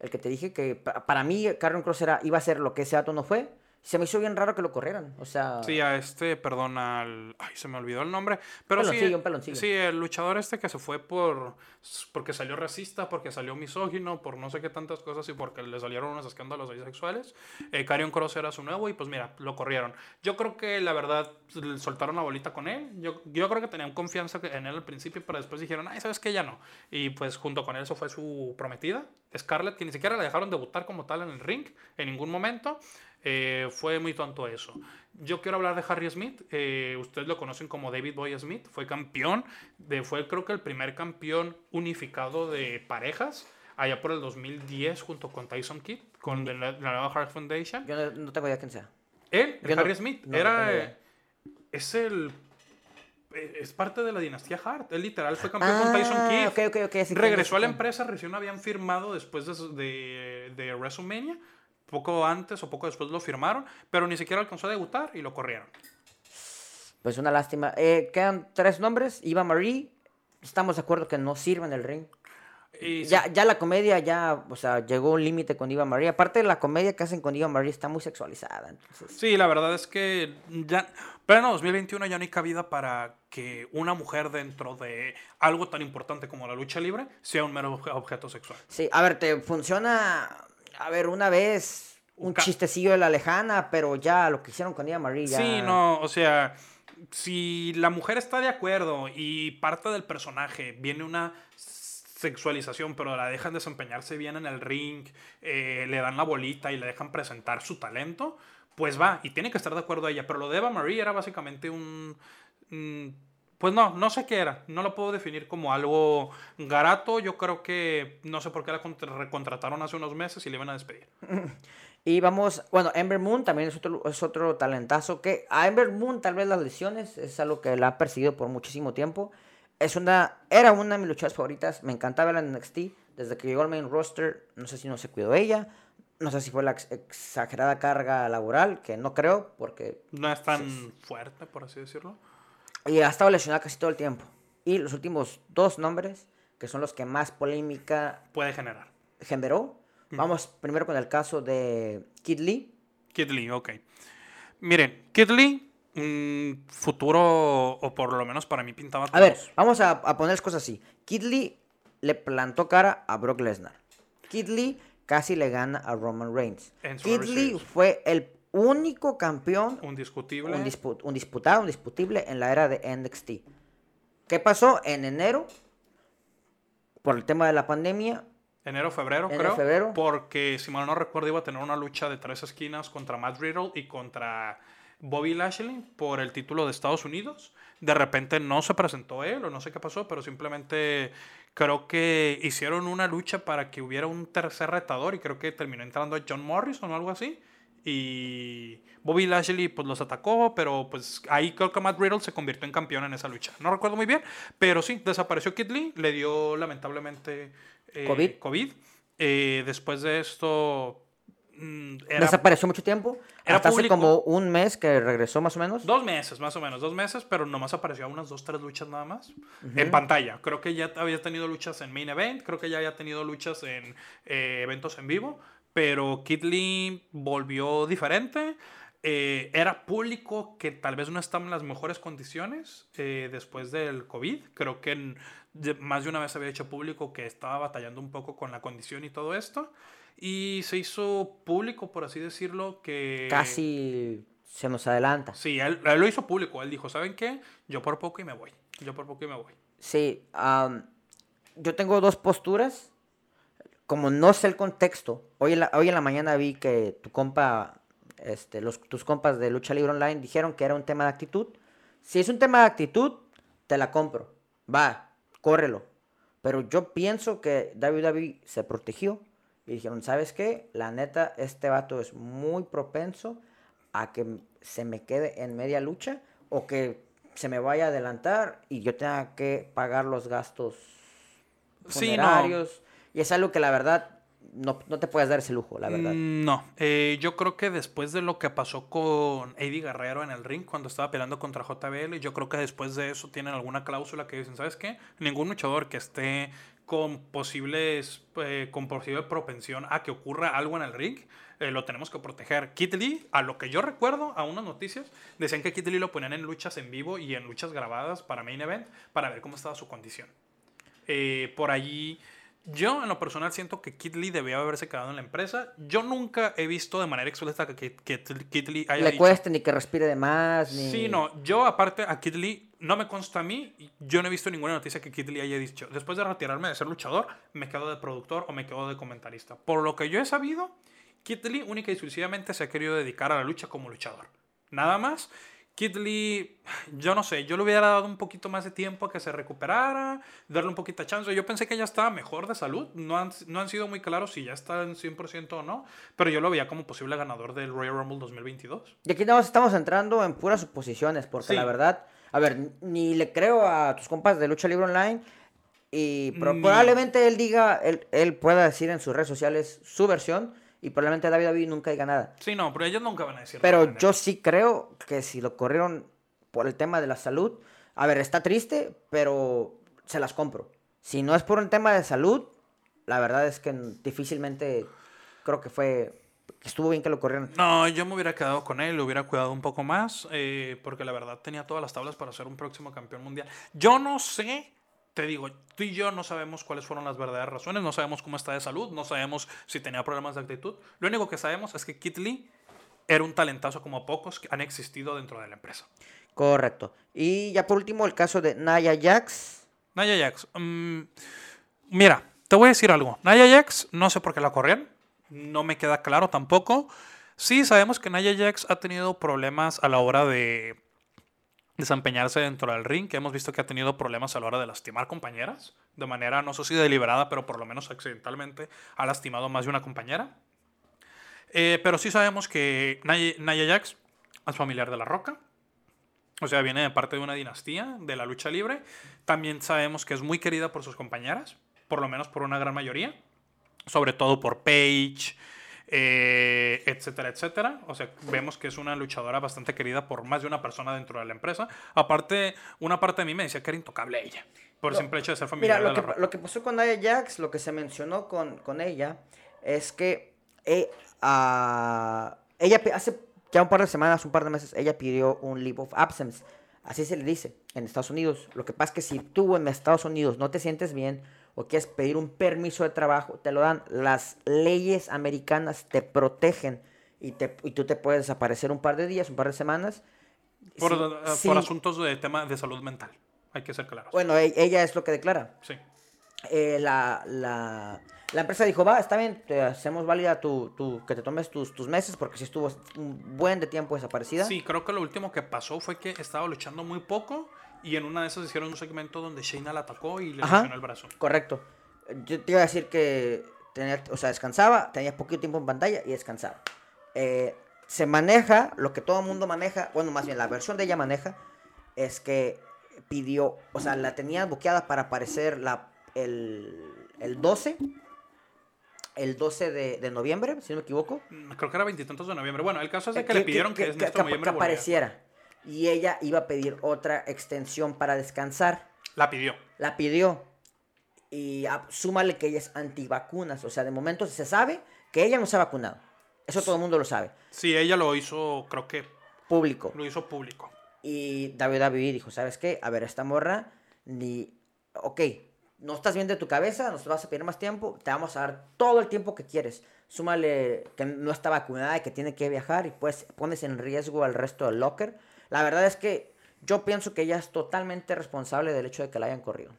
El que te dije que pa- para mí Carrion Cross era, iba a ser lo que ese vato no fue. Se me hizo bien raro que lo corrieran. O sea, Sí, a este, perdón, al. Ay, se me olvidó el nombre. Pero sí. Un peloncillo. Sí, el luchador este que se fue por. Porque salió racista, porque salió misógino, por no sé qué tantas cosas y porque le salieron unos escándalos ahí sexuales. Eh, Karrion Cross era su nuevo y pues mira, lo corrieron. Yo creo que la verdad soltaron la bolita con él. Yo, yo creo que tenían confianza en él al principio, pero después dijeron, ay, ¿sabes qué? Ya no. Y pues junto con él eso fue su prometida, Scarlett, que ni siquiera la dejaron debutar como tal en el ring en ningún momento. Eh, fue muy tonto eso. Yo quiero hablar de Harry Smith. Eh, ustedes lo conocen como David Boy Smith. Fue campeón. De, fue creo que el primer campeón unificado de parejas. Allá por el 2010 junto con Tyson Kidd. Con la, la nueva Heart Foundation. yo no, no tengo idea quién sea. Él, el Yo no- Harry Smith, no, era... idea. es el... eh, Es parte de la dinastía Hart. Él literal fue campeón Ah, con Tyson Kidd. ok, ok, ok, sí, Regresó a la empresa, recién habían firmado después de, de, de WrestleMania. Poco antes o poco después lo firmaron, pero ni siquiera alcanzó a debutar y lo corrieron. Pues una lástima. Eh, quedan tres nombres. Eva Marie. Estamos de acuerdo que no sirve en el ring. Y sí, Ya, ya la comedia ya, o sea, llegó un límite con Eva Marie. Aparte, la comedia que hacen con Eva Marie está muy sexualizada. Entonces, sí, la verdad es que ya, pero en 2021 ya no hay cabida para que una mujer dentro de algo tan importante como la lucha libre sea un mero obje- objeto sexual. sí, a ver, te funciona, a ver, una vez un Ca- chistecillo de la lejana, pero ya lo que hicieron con Eva Marie ya... Sí, no, o sea, si la mujer está de acuerdo y parte del personaje viene una sexualización, pero la dejan desempeñarse bien en el ring, eh, le dan la bolita y le dejan presentar su talento, pues va, y tiene que estar de acuerdo ella. Pero lo de Eva Marie era básicamente un... mm, pues no, no sé qué era. No lo puedo definir como algo garato. Yo creo que no sé por qué la contra- recontrataron hace unos meses y le iban a despedir. Y vamos, bueno, Ember Moon también es otro, es otro talentazo que a Ember Moon tal vez las lesiones es algo que la ha perseguido por muchísimo tiempo. Es una, era una de mis luchadoras favoritas, me encantaba en NXT, desde que llegó al main roster, no sé si no se cuidó ella, no sé si fue la ex- exagerada carga laboral, que no creo, porque No es tan fuerte, por así decirlo. Y ha estado lesionada casi todo el tiempo. Y los últimos dos nombres, que son los que más polémica Puede generar. generó, vamos primero con el caso de Kid Lee. Kid Lee, ok. Miren, Kid Lee, mm, futuro, o por lo menos para mí pintaba A ver, vamos a, a poner las cosas así. Kid Lee le plantó cara a Brock Lesnar. Kid Lee casi le gana a Roman Reigns. Kid Lee fue el único campeón, Un discutible. un, dispu- un disputado, un disputible en la era de NXT. ¿Qué pasó? En enero, por el tema de la pandemia, Enero, febrero, Enero, creo. febrero. Porque, si mal no recuerdo, iba a tener una lucha de tres esquinas contra Matt Riddle y contra Bobby Lashley por el título de Estados Unidos. De repente no se presentó él o no sé qué pasó, pero simplemente creo que hicieron una lucha para que hubiera un tercer retador y creo que terminó entrando John Morrison o algo así. Y Bobby Lashley pues los atacó, pero pues ahí creo que Matt Riddle se convirtió en campeón en esa lucha. No recuerdo muy bien, pero sí, desapareció Kid Lee, le dio lamentablemente eh, COVID. COVID. Eh, después de esto mm, era desapareció mucho tiempo. era hasta hace como un mes que regresó más o menos. Dos meses, más o menos, dos meses, pero nomás apareció a unas dos, tres luchas nada más. En pantalla. Creo que ya había tenido luchas en main event, creo que ya había tenido luchas en eh, eventos en vivo, pero Kid Lee volvió diferente. Eh, era público que tal vez no estaba en las mejores condiciones eh, después del COVID. Creo que en- de- más de una vez había hecho público que estaba batallando un poco con la condición y todo esto. Y se hizo público, por así decirlo, que... Casi se nos adelanta. Sí, él, él lo hizo público. Él dijo, ¿saben qué? Yo por poco y me voy. Yo por poco y me voy. Sí, am, yo tengo dos posturas. Como no sé el contexto, hoy en la, hoy en la mañana vi que tu compa, este, los, tus compas de Lucha Libre Online dijeron que era un tema de actitud. Si es un tema de actitud, te la compro. Va, córrelo. Pero yo pienso que WWE se protegió y dijeron, ¿sabes qué? La neta, este vato es muy propenso a que se me quede en media lucha o que se me vaya a adelantar y yo tenga que pagar los gastos Sí, no. Y es algo que la verdad no, no te puedes dar ese lujo, la verdad. Mm, No, eh, yo creo que después de lo que pasó con Eddie Guerrero en el ring cuando estaba peleando contra JBL, yo creo que después de eso tienen alguna cláusula que dicen, ¿sabes qué? Ningún luchador que esté con posibles, eh, con posible propensión a que ocurra algo en el ring, eh, lo tenemos que proteger. Kit Lee, a lo que yo recuerdo, a unas noticias, decían que Kit Lee lo ponían en luchas en vivo y en luchas grabadas para Main Event para ver cómo estaba su condición. Por allí, yo en lo personal siento que Kit Lee debía haberse quedado en la empresa. Yo nunca he visto de manera explícita que, que, que Kit Lee haya Le dicho- cueste ni que respire de más, ni... Sí, no. Yo, aparte, a Kid Lee, no me consta a mí. Yo no he visto ninguna noticia que Kid Lee haya dicho. Después de retirarme de ser luchador, me quedo de productor o me quedo de comentarista. Por lo que yo he sabido, Kid Lee única y exclusivamente se ha querido dedicar a la lucha como luchador. Nada más. Kid Lee, yo no sé, yo le hubiera dado un poquito más de tiempo a que se recuperara, darle un poquito de chance. Yo pensé que ya estaba mejor de salud. No han, no han sido muy claros si ya está en 100% o no, pero yo lo veía como posible ganador del Royal Rumble 2022. Y aquí más estamos entrando en puras suposiciones, porque Sí. la verdad, a ver, ni le creo a tus compas de Lucha Libre Online y probablemente él diga, él, él pueda decir en sus redes sociales su versión y probablemente David David nunca diga nada. Sí, no, pero ellos nunca van a decir Pero nada. yo sí creo que si lo corrieron por el tema de la salud, a ver, está triste, pero se las compro. Si no es por un tema de salud, la verdad es que difícilmente creo que fue, que estuvo bien que lo corrieron. No, yo me hubiera quedado con él, lo hubiera cuidado un poco más, eh, porque la verdad tenía todas las tablas para ser un próximo campeón mundial. Yo no sé, te digo, tú y yo no sabemos cuáles fueron las verdaderas razones, no sabemos cómo está de salud, no sabemos si tenía problemas de actitud. Lo único que sabemos es que Kit Lee era un talentazo como pocos que han existido dentro de la empresa. Correcto. Y ya por último el caso de Naya Jax. Naya Jax, mm, mira, te voy a decir algo. Naya Jax, no sé por qué la corrieron, no me queda claro tampoco. Sí, sabemos que Naya Jax ha tenido problemas a la hora de desempeñarse dentro del ring, que hemos visto que ha tenido problemas a la hora de lastimar compañeras, de manera no sé si deliberada, pero por lo menos accidentalmente ha lastimado más de una compañera. Eh, pero sí sabemos que Naya, Nia Jax es familiar de La Roca, o sea, viene de parte de una dinastía de la lucha libre. También sabemos que es muy querida por sus compañeras, por lo menos por una gran mayoría, sobre todo por Paige, eh, etcétera, etcétera. O sea, vemos que es una luchadora bastante querida por más de una persona dentro de la empresa. Aparte, una parte de mí me decía que era intocable ella, por el simple hecho de ser familiar Mira, lo de la que, lo que pasó con Naya Jax, lo que se mencionó con, con ella, es que eh, ella hace ya un par de semanas, un par de meses, ella pidió un leave of absence. Así se le dice en Estados Unidos. Lo que pasa es que si tú en Estados Unidos no te sientes bien o quieres pedir un permiso de trabajo, te lo dan. Las leyes americanas te protegen y, te, y tú te puedes desaparecer un par de días, un par de semanas. Por, Sí, eh, sí. por asuntos de tema de salud mental. Hay que ser claros. Bueno, e- ella es lo que declara. sí. eh, la, la, la empresa dijo, va, está bien, te hacemos válida tu, tu- que te tomes tus, tus meses porque si estuvo un buen de tiempo desaparecida. Sí, creo que lo último que pasó fue que estaba luchando muy poco y en una de esas hicieron un segmento donde Shayna la atacó y le Ajá. lesionó el brazo. Correcto. Yo te iba a decir que tenía, o sea, descansaba, tenía poquito tiempo en pantalla y descansaba. Eh, se maneja, lo que todo el mundo maneja, bueno, más bien la versión de ella maneja, es que pidió, o sea, la tenía buqueada para aparecer la, el, el 12, el 12 de, de noviembre, si no me equivoco. Mm, Creo que era veintitantos de noviembre. Bueno, el caso es de Eh, que, le pidieron que, en este que- que volviera. apareciera. Y ella iba a pedir otra extensión para descansar. La pidió. La pidió. Y ah, súmale que ella es antivacunas. O sea, de momento se sabe que ella no se ha vacunado. Eso todo el mundo lo sabe. Sí, ella lo hizo, creo que Público. lo hizo público. Y David David dijo, ¿sabes qué? A ver, esta morra, ni... Ok, no estás bien de tu cabeza, nos vas a pedir más tiempo, te vamos a dar todo el tiempo que quieres. Súmale que no está vacunada y que tiene que viajar y pues pones en riesgo al resto del locker. La verdad es que yo pienso que ella es totalmente responsable del hecho de que la hayan corrido.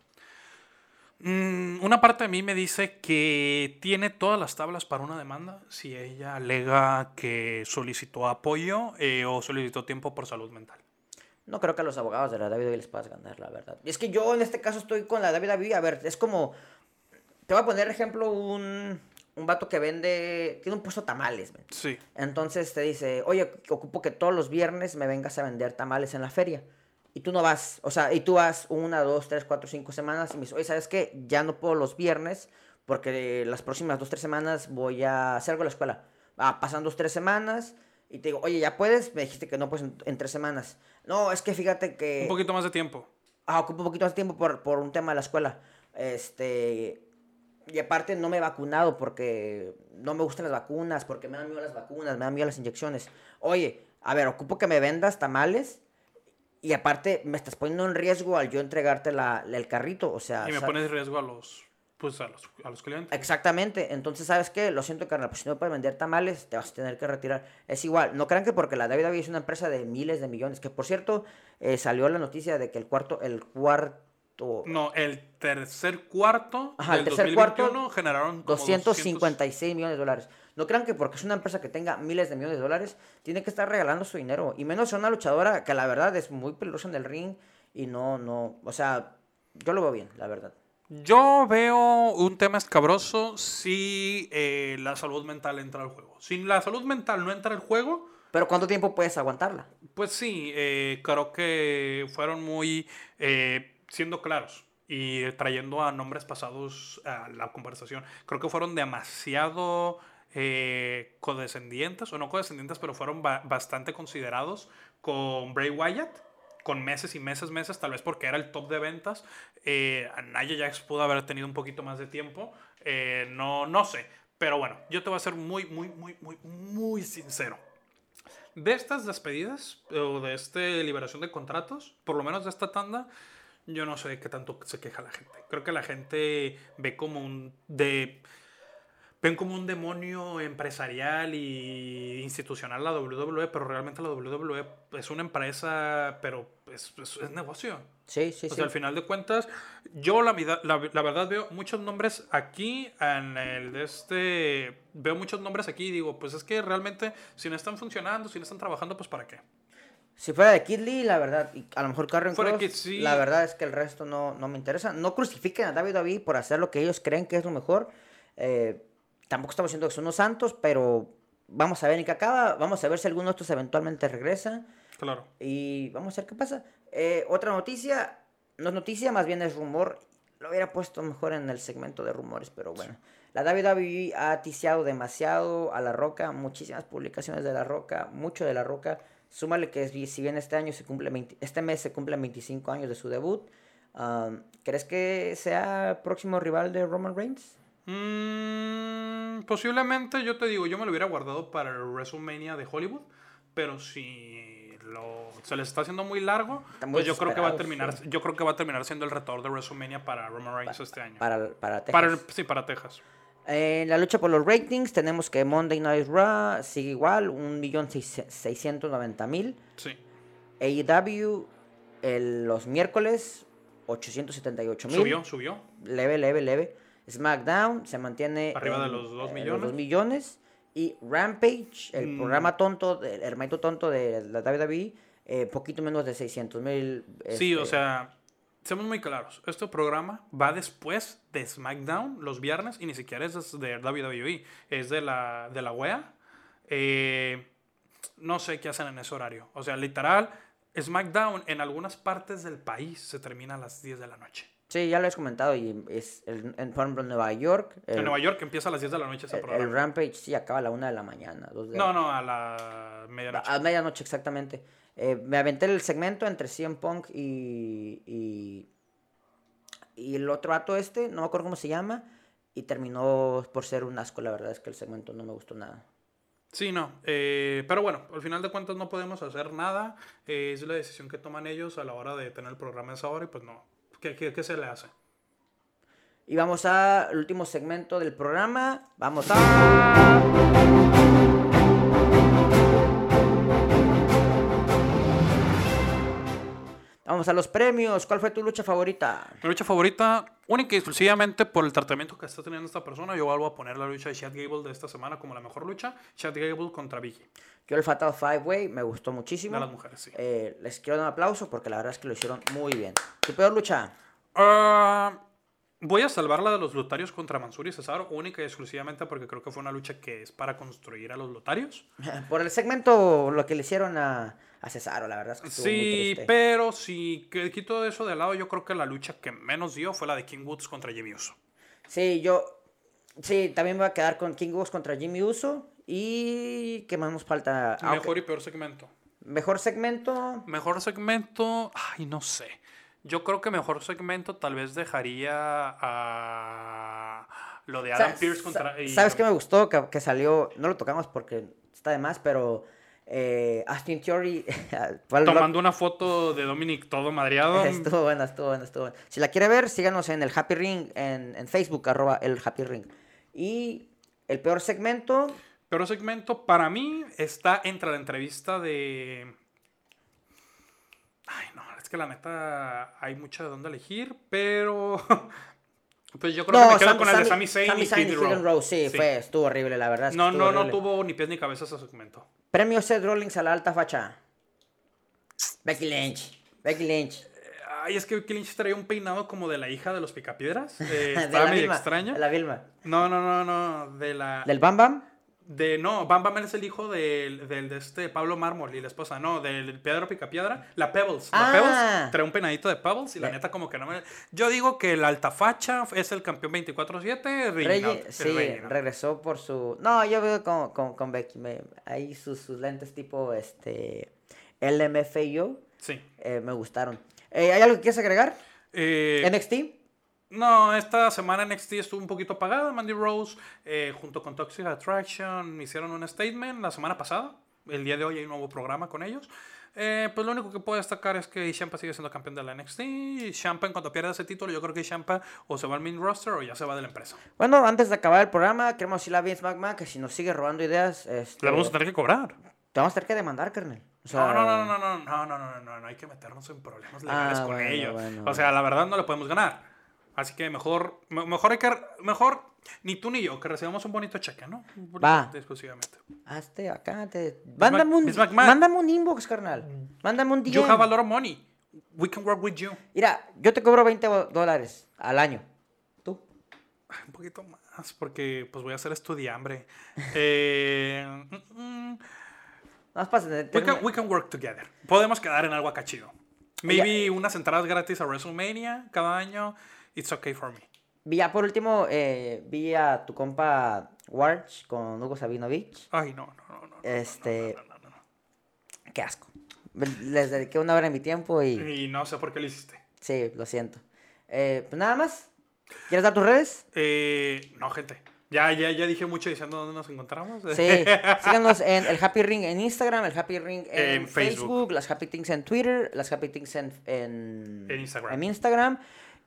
Mm, una parte de mí me dice que tiene todas las tablas para una demanda si ella alega que solicitó apoyo eh, o solicitó tiempo por salud mental. No creo que a los abogados de la David les puedas ganar, la verdad. Y es que yo en este caso estoy con la David. A ver, es como. Te voy a poner ejemplo un, un vato que vende. Tiene un puesto de tamales, men. Sí. Entonces te dice, oye, ocupo que todos los viernes me vengas a vender tamales en la feria. Y tú no vas, o sea, y tú vas una, dos, tres, cuatro, cinco semanas y me dices, oye, ¿sabes qué? Ya no puedo los viernes porque las próximas dos, tres semanas voy a hacer algo en la escuela. Ah, pasan dos, tres semanas y te digo, oye, ¿ya puedes? Me dijiste que no puedes en, en tres semanas. No, es que fíjate que... Un poquito más de tiempo. Ah, ocupo un poquito más de tiempo por, por un tema de la escuela. Este. Y aparte no me he vacunado porque no me gustan las vacunas, porque me dan miedo las vacunas, me dan miedo las inyecciones. Oye, a ver, ocupo que me vendas tamales y aparte me estás poniendo en riesgo al yo entregarte la, el carrito, o sea... Y me pones en riesgo a los, pues, a los, a los clientes. Exactamente, entonces, ¿sabes qué? Lo siento, carnal, pues si no puedes vender tamales, te vas a tener que retirar. Es igual, no crean que porque la WWE es una empresa de miles de millones, que por cierto, eh, salió la noticia de que el cuarto, el cuarto, No, el tercer cuarto Ajá, el tercer cuarto, 2021 generaron como 256 millones de dólares. No crean que porque es una empresa que tenga miles de millones de dólares, tiene que estar regalando su dinero. Y menos a una luchadora que la verdad es muy peligrosa en el ring y no, no, o sea, yo lo veo bien, la verdad. Yo veo un tema escabroso si eh, la salud mental entra al juego. Si la salud mental no entra al juego, Pero ¿cuánto tiempo puedes aguantarla? pues sí, eh, creo que fueron muy eh, siendo claros y trayendo a nombres pasados a la conversación. Creo que fueron demasiado eh, codescendientes, o no codescendientes, pero fueron ba- bastante considerados con Bray Wyatt, con meses y meses, meses, tal vez porque era el top de ventas. Eh, Nia Jax pudo haber tenido un poquito más de tiempo, eh, no, no sé. Pero bueno, yo te voy a ser muy, muy, muy, muy, muy sincero. De estas despedidas o de esta liberación de contratos, por lo menos de esta tanda, yo no sé qué tanto se queja la gente. Creo que la gente ve como un de ven como un demonio empresarial y institucional la WWE, pero realmente la WWE es una empresa, pero es, es- es negocio. Sí, sí, O sí. sea, al final de cuentas, yo la, vida- la, la verdad veo muchos nombres aquí en el de este. Veo muchos nombres aquí y digo, pues es que realmente, si no están funcionando, si no están trabajando, pues para qué. Si fuera de Kid Lee, la verdad, y a lo mejor Carrion Cross, sí. la verdad es que el resto no, no me interesa. No crucifiquen a WWE por hacer lo que ellos creen que es lo mejor. Eh, tampoco estamos diciendo que son unos santos, pero vamos a ver en qué acaba. Vamos a ver si alguno de estos eventualmente regresa. Claro. Y vamos a ver qué pasa. Eh, otra noticia, no es noticia, más bien es rumor. Lo hubiera puesto mejor en el segmento de rumores, pero bueno. La WWE ha ticiado demasiado a La Roca, muchísimas publicaciones de La Roca, mucho de La Roca. Súmale que si si bien este año se cumple 20 este mes se cumplen 25 años de su debut, um, ¿crees que sea próximo rival de Roman Reigns? Mm, posiblemente, yo te digo, yo me lo hubiera guardado para el WrestleMania de Hollywood, pero si lo, se les está haciendo muy largo, pues yo creo que va a terminar, yo creo que va a terminar siendo el retorno de WrestleMania para Roman Reigns este año. Para, para Texas. Para sí, para Texas. En la lucha por los ratings tenemos que Monday Night Raw sigue igual, 1.690.000. Sí. AEW el- los miércoles 878.000. Subió, subió. Leve, leve, leve. SmackDown se mantiene Arriba de los dos eh, millones. dos millones. Y Rampage, el Mm. programa tonto, el hermanito tonto de la WWE, eh, poquito menos de 600 mil. Sí, o sea, seamos muy claros. Este programa va después de SmackDown los viernes y ni siquiera es de WWE, es de la, de la WEA. Eh, no sé qué hacen en ese horario. O sea, literal, SmackDown en algunas partes del país se termina a las 10 de la noche. Sí, ya lo has comentado. Y es el- en, por ejemplo, en Nueva York. en el- Nueva York empieza a las 10 de la noche ese el, el programa. Rampage sí acaba a la una de la mañana. de no, la- no, a la medianoche. A medianoche, exactamente. Eh, me aventé el segmento entre CM Punk y, y. y el otro ato este, no me acuerdo cómo se llama. Y terminó por ser un asco, la verdad es que el segmento no me gustó nada. Sí, no. eh, pero bueno, al final de cuentas no podemos hacer nada. eh, es la decisión que toman ellos a la hora de tener el programa a esa hora y pues no. ¿Qué, qué, qué se le hace? Y vamos al último segmento del programa. Vamos a. Vamos a los premios. ¿Cuál fue tu lucha favorita? Mi lucha favorita, única y exclusivamente por el tratamiento que está teniendo esta persona, yo vuelvo a poner la lucha de Chad Gable de esta semana como la mejor lucha. Chad Gable contra Vicky, Yo el Fatal Five Way me gustó muchísimo. de las mujeres, sí. Eh, les quiero dar un aplauso porque la verdad es que lo hicieron muy bien. ¿Tu peor lucha? Ah, voy a salvar la de los lotarios contra Mansur y Cesaro, única y exclusivamente porque creo que fue una lucha que es para construir a los lotarios. Por el segmento, lo que le hicieron a, a Cesaro, la verdad es que muy Sí, pero si quito eso de lado, yo creo que la lucha que menos dio fue la de King Woods contra Jimmy Uso. Sí, yo. Sí, también me voy a quedar con King Woods contra Jimmy Uso. Y. ¿Qué más nos falta? Ah. Mejor y peor segmento. Mejor segmento. Mejor segmento, ay, no sé. Yo creo que mejor segmento tal vez dejaría a lo de Adam Pierce contra. y- ¿Sabes qué me gustó? Que, que salió, no lo tocamos porque está de más, pero eh, Austin Theory Tomando una foto de Dominic todo madreado. Estuvo buena, estuvo buena, estuvo buena. Si la quiere ver, síganos en el Happy Ring, en, en Facebook, arroba el Happy Ring. Y el peor segmento, Pero segmento para mí está entre la entrevista de. Ay, no, es que la neta hay mucho de dónde elegir, pero. Pues yo creo que me quedo Sam- con el de Sami Zayn y Zayn y Row. Hidden Row, sí, Sí. fue, estuvo horrible, la verdad. No, no, no tuvo ni pies ni cabeza ese segmento. Premio Seth Rollins a la alta facha. Becky Lynch. Becky Lynch. Ay, es que Becky Lynch traía un peinado como de la hija de los picapiedras. Eh, De estaba la medio extraño. de la Vilma. No, no, no, no. De la. ¿Del Bam Bam? De, no, Bam Bam es el hijo del, del- de este Pablo Mármol y la esposa, no, del Pedro Picapiedra, la Pebbles. La Ah. Pebbles trae un peinadito de Pebbles y la neta como que no me... Yo digo que el Altafacha es el campeón 24-7, Reggie, Reginald, el sí, regresó por su... No, yo veo con, con, con Becky. Me... Ahí sus, sus lentes tipo este LMFAO Sí. eh, me gustaron. Eh, ¿Hay algo que quieres agregar? Eh, ¿NXT? No, esta semana NXT estuvo un poquito apagada. Mandy Rose, eh, junto con Toxic Attraction, hicieron un statement la semana pasada. El día de hoy hay un nuevo programa con ellos. Eh, pues lo único que puedo destacar es que Champa sigue siendo campeón de la NXT. Y Champa, en cuanto pierda ese título, yo creo que Champa o se va al main roster o ya se va de la empresa. Bueno, antes de acabar el programa, queremos decirle a Vince McMahon que si nos sigue robando ideas, este, Le vamos a tener que cobrar. te vamos a tener que demandar, carnal. O sea, No, no, no, no, no, no, no, no, no, no, no, hay que meternos en problemas legales Ah, con bueno, ellos. bueno, o sea, la verdad no le podemos ganar. Así que mejor, me- mejor hay que, mejor ni tú ni yo, que recibamos un bonito cheque, ¿no? Un bonito Va. Exclusivamente. Hazte acá, te... Mándame un, mándame un inbox, carnal. Mándame un DM. You have a lot of money. We can work with you. Mira, yo te cobro 20 bo- dólares al año. ¿Tú? Un poquito más, porque pues voy a hacer estudiambre. eh, mm, mm, we, can, we can work together. Podemos quedar en algo acá chido. Maybe unas entradas gratis a WrestleMania cada año. It's okay for me. Vi ya por último, eh, vi a tu compa Warch con Hugo Sabinovich. Ay, no, no, no, no. Este, no, no, no, no. qué asco. Les dediqué una hora de mi tiempo y Y no sé por qué lo hiciste. sí, lo siento. Eh, pues nada más. ¿Quieres dar tus redes? Eh, no, gente. Ya, ya, ya dije mucho diciendo dónde nos encontramos. Sí, síganos en el Happy Ring en Instagram, el Happy Ring en, En Facebook. Facebook. las Happy Things en Twitter, las Happy Things en, en, En Instagram. en Instagram.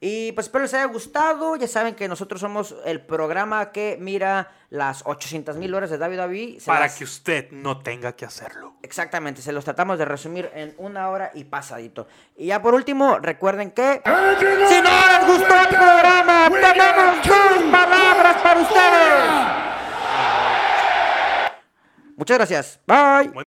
Y pues espero les haya gustado. Ya saben que nosotros somos el programa que mira las 800 mil horas de WWE. Se Para las- que usted no tenga que hacerlo. Exactamente, se los tratamos de resumir en una hora y pasadito. Y ya por último, recuerden que... Si no les gustó el programa, tenemos dos palabras para ustedes. Muchas gracias. Bye.